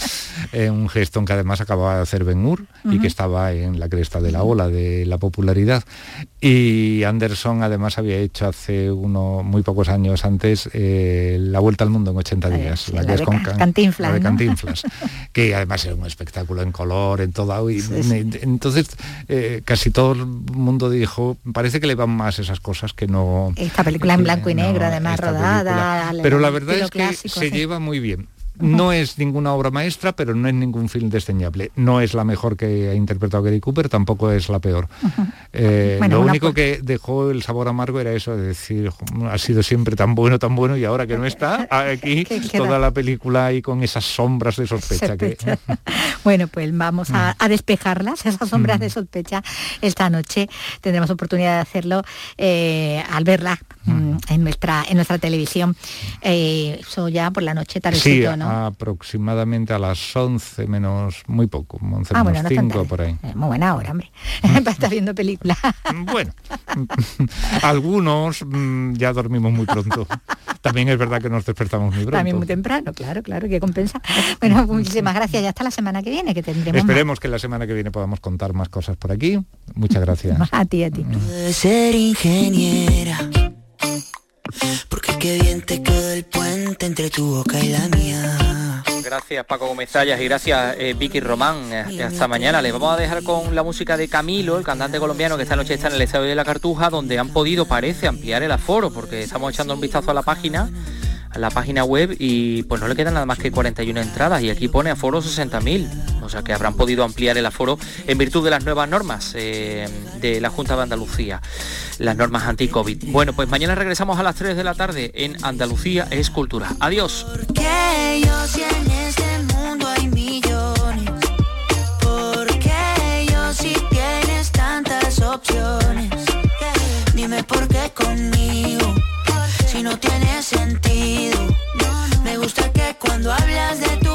Speaker 39: Eh, un Heston que además acababa de hacer Ben Hur y que estaba en la cresta de la ola de la popularidad. Y Anderson además había hecho hace uno, muy pocos años antes eh, La Vuelta al Mundo en 80 días.
Speaker 29: sí, la de
Speaker 39: con
Speaker 29: Ca-
Speaker 39: Can-
Speaker 29: Cantinflas,
Speaker 39: la de
Speaker 29: ¿no?
Speaker 39: Cantinflas, [laughs] que además era un espectáculo en color, en todo. Y, Entonces eh, casi todo el mundo dijo, parece que le van más esas cosas que no...
Speaker 29: Esta película en blanco y negro,
Speaker 39: No,
Speaker 29: además rodada.
Speaker 39: película. Pero la verdad es que
Speaker 29: clásico,
Speaker 39: se
Speaker 29: sí.
Speaker 39: lleva muy bien. No es ninguna obra maestra, pero no es ningún film desdeñable. No es la mejor que ha interpretado Gary Cooper, tampoco es la peor. Eh,
Speaker 29: Bueno,
Speaker 39: lo único que dejó el sabor amargo era eso de decir, "Jo, ha sido siempre tan bueno, tan bueno, y ahora que no está, [laughs] aquí toda la película ahí con esas sombras de sospecha. que-. [laughs]
Speaker 29: Bueno, pues vamos
Speaker 39: Mm.
Speaker 29: a, a despejarlas, esas sombras de sospecha, esta noche. Tendremos oportunidad de hacerlo eh, al verla mm, en, nuestra, en nuestra televisión. Eh, eso ya por la noche,
Speaker 39: Sí,
Speaker 29: ¿no?
Speaker 39: Aproximadamente a las 11 menos, muy poco, 11
Speaker 29: Ah, bueno,
Speaker 39: menos
Speaker 29: no es tan
Speaker 39: 5
Speaker 29: tarde.
Speaker 39: por ahí.
Speaker 29: Eh, muy buena hora, hombre, [laughs] para estar viendo películas. [laughs]
Speaker 39: Bueno, [laughs] algunos mm, ya dormimos muy pronto. También es verdad que nos despertamos muy pronto.
Speaker 29: También muy temprano, claro, claro, que compensa. Bueno, muchísimas gracias. Ya hasta la semana que viene, que tendremos más.
Speaker 39: Esperemos que la semana que viene podamos contar más cosas por aquí. Muchas gracias.
Speaker 29: A ti, a ti.
Speaker 40: de ser ingeniera. Porque qué bien te quedó el puente entre tu boca y la mía.
Speaker 8: Gracias Paco Gómez y gracias eh, Vicky Román. Eh, hasta mañana. Les vamos a dejar con la música de Camilo, el cantante colombiano que esta noche está en el Estadio de la Cartuja, donde han podido, parece, ampliar el aforo, porque estamos echando un vistazo a la página la página web y pues no le quedan nada más que 41 entradas y aquí pone aforo 60.000, o sea que habrán podido ampliar el aforo en virtud de las nuevas normas eh, de la Junta de Andalucía, las normas anti-COVID. Bueno, pues mañana regresamos a las 3 de la tarde en Andalucía es Cultura. Adiós.
Speaker 40: Dime por qué conmigo si no tiene sentido. Me gusta que cuando hablas de tu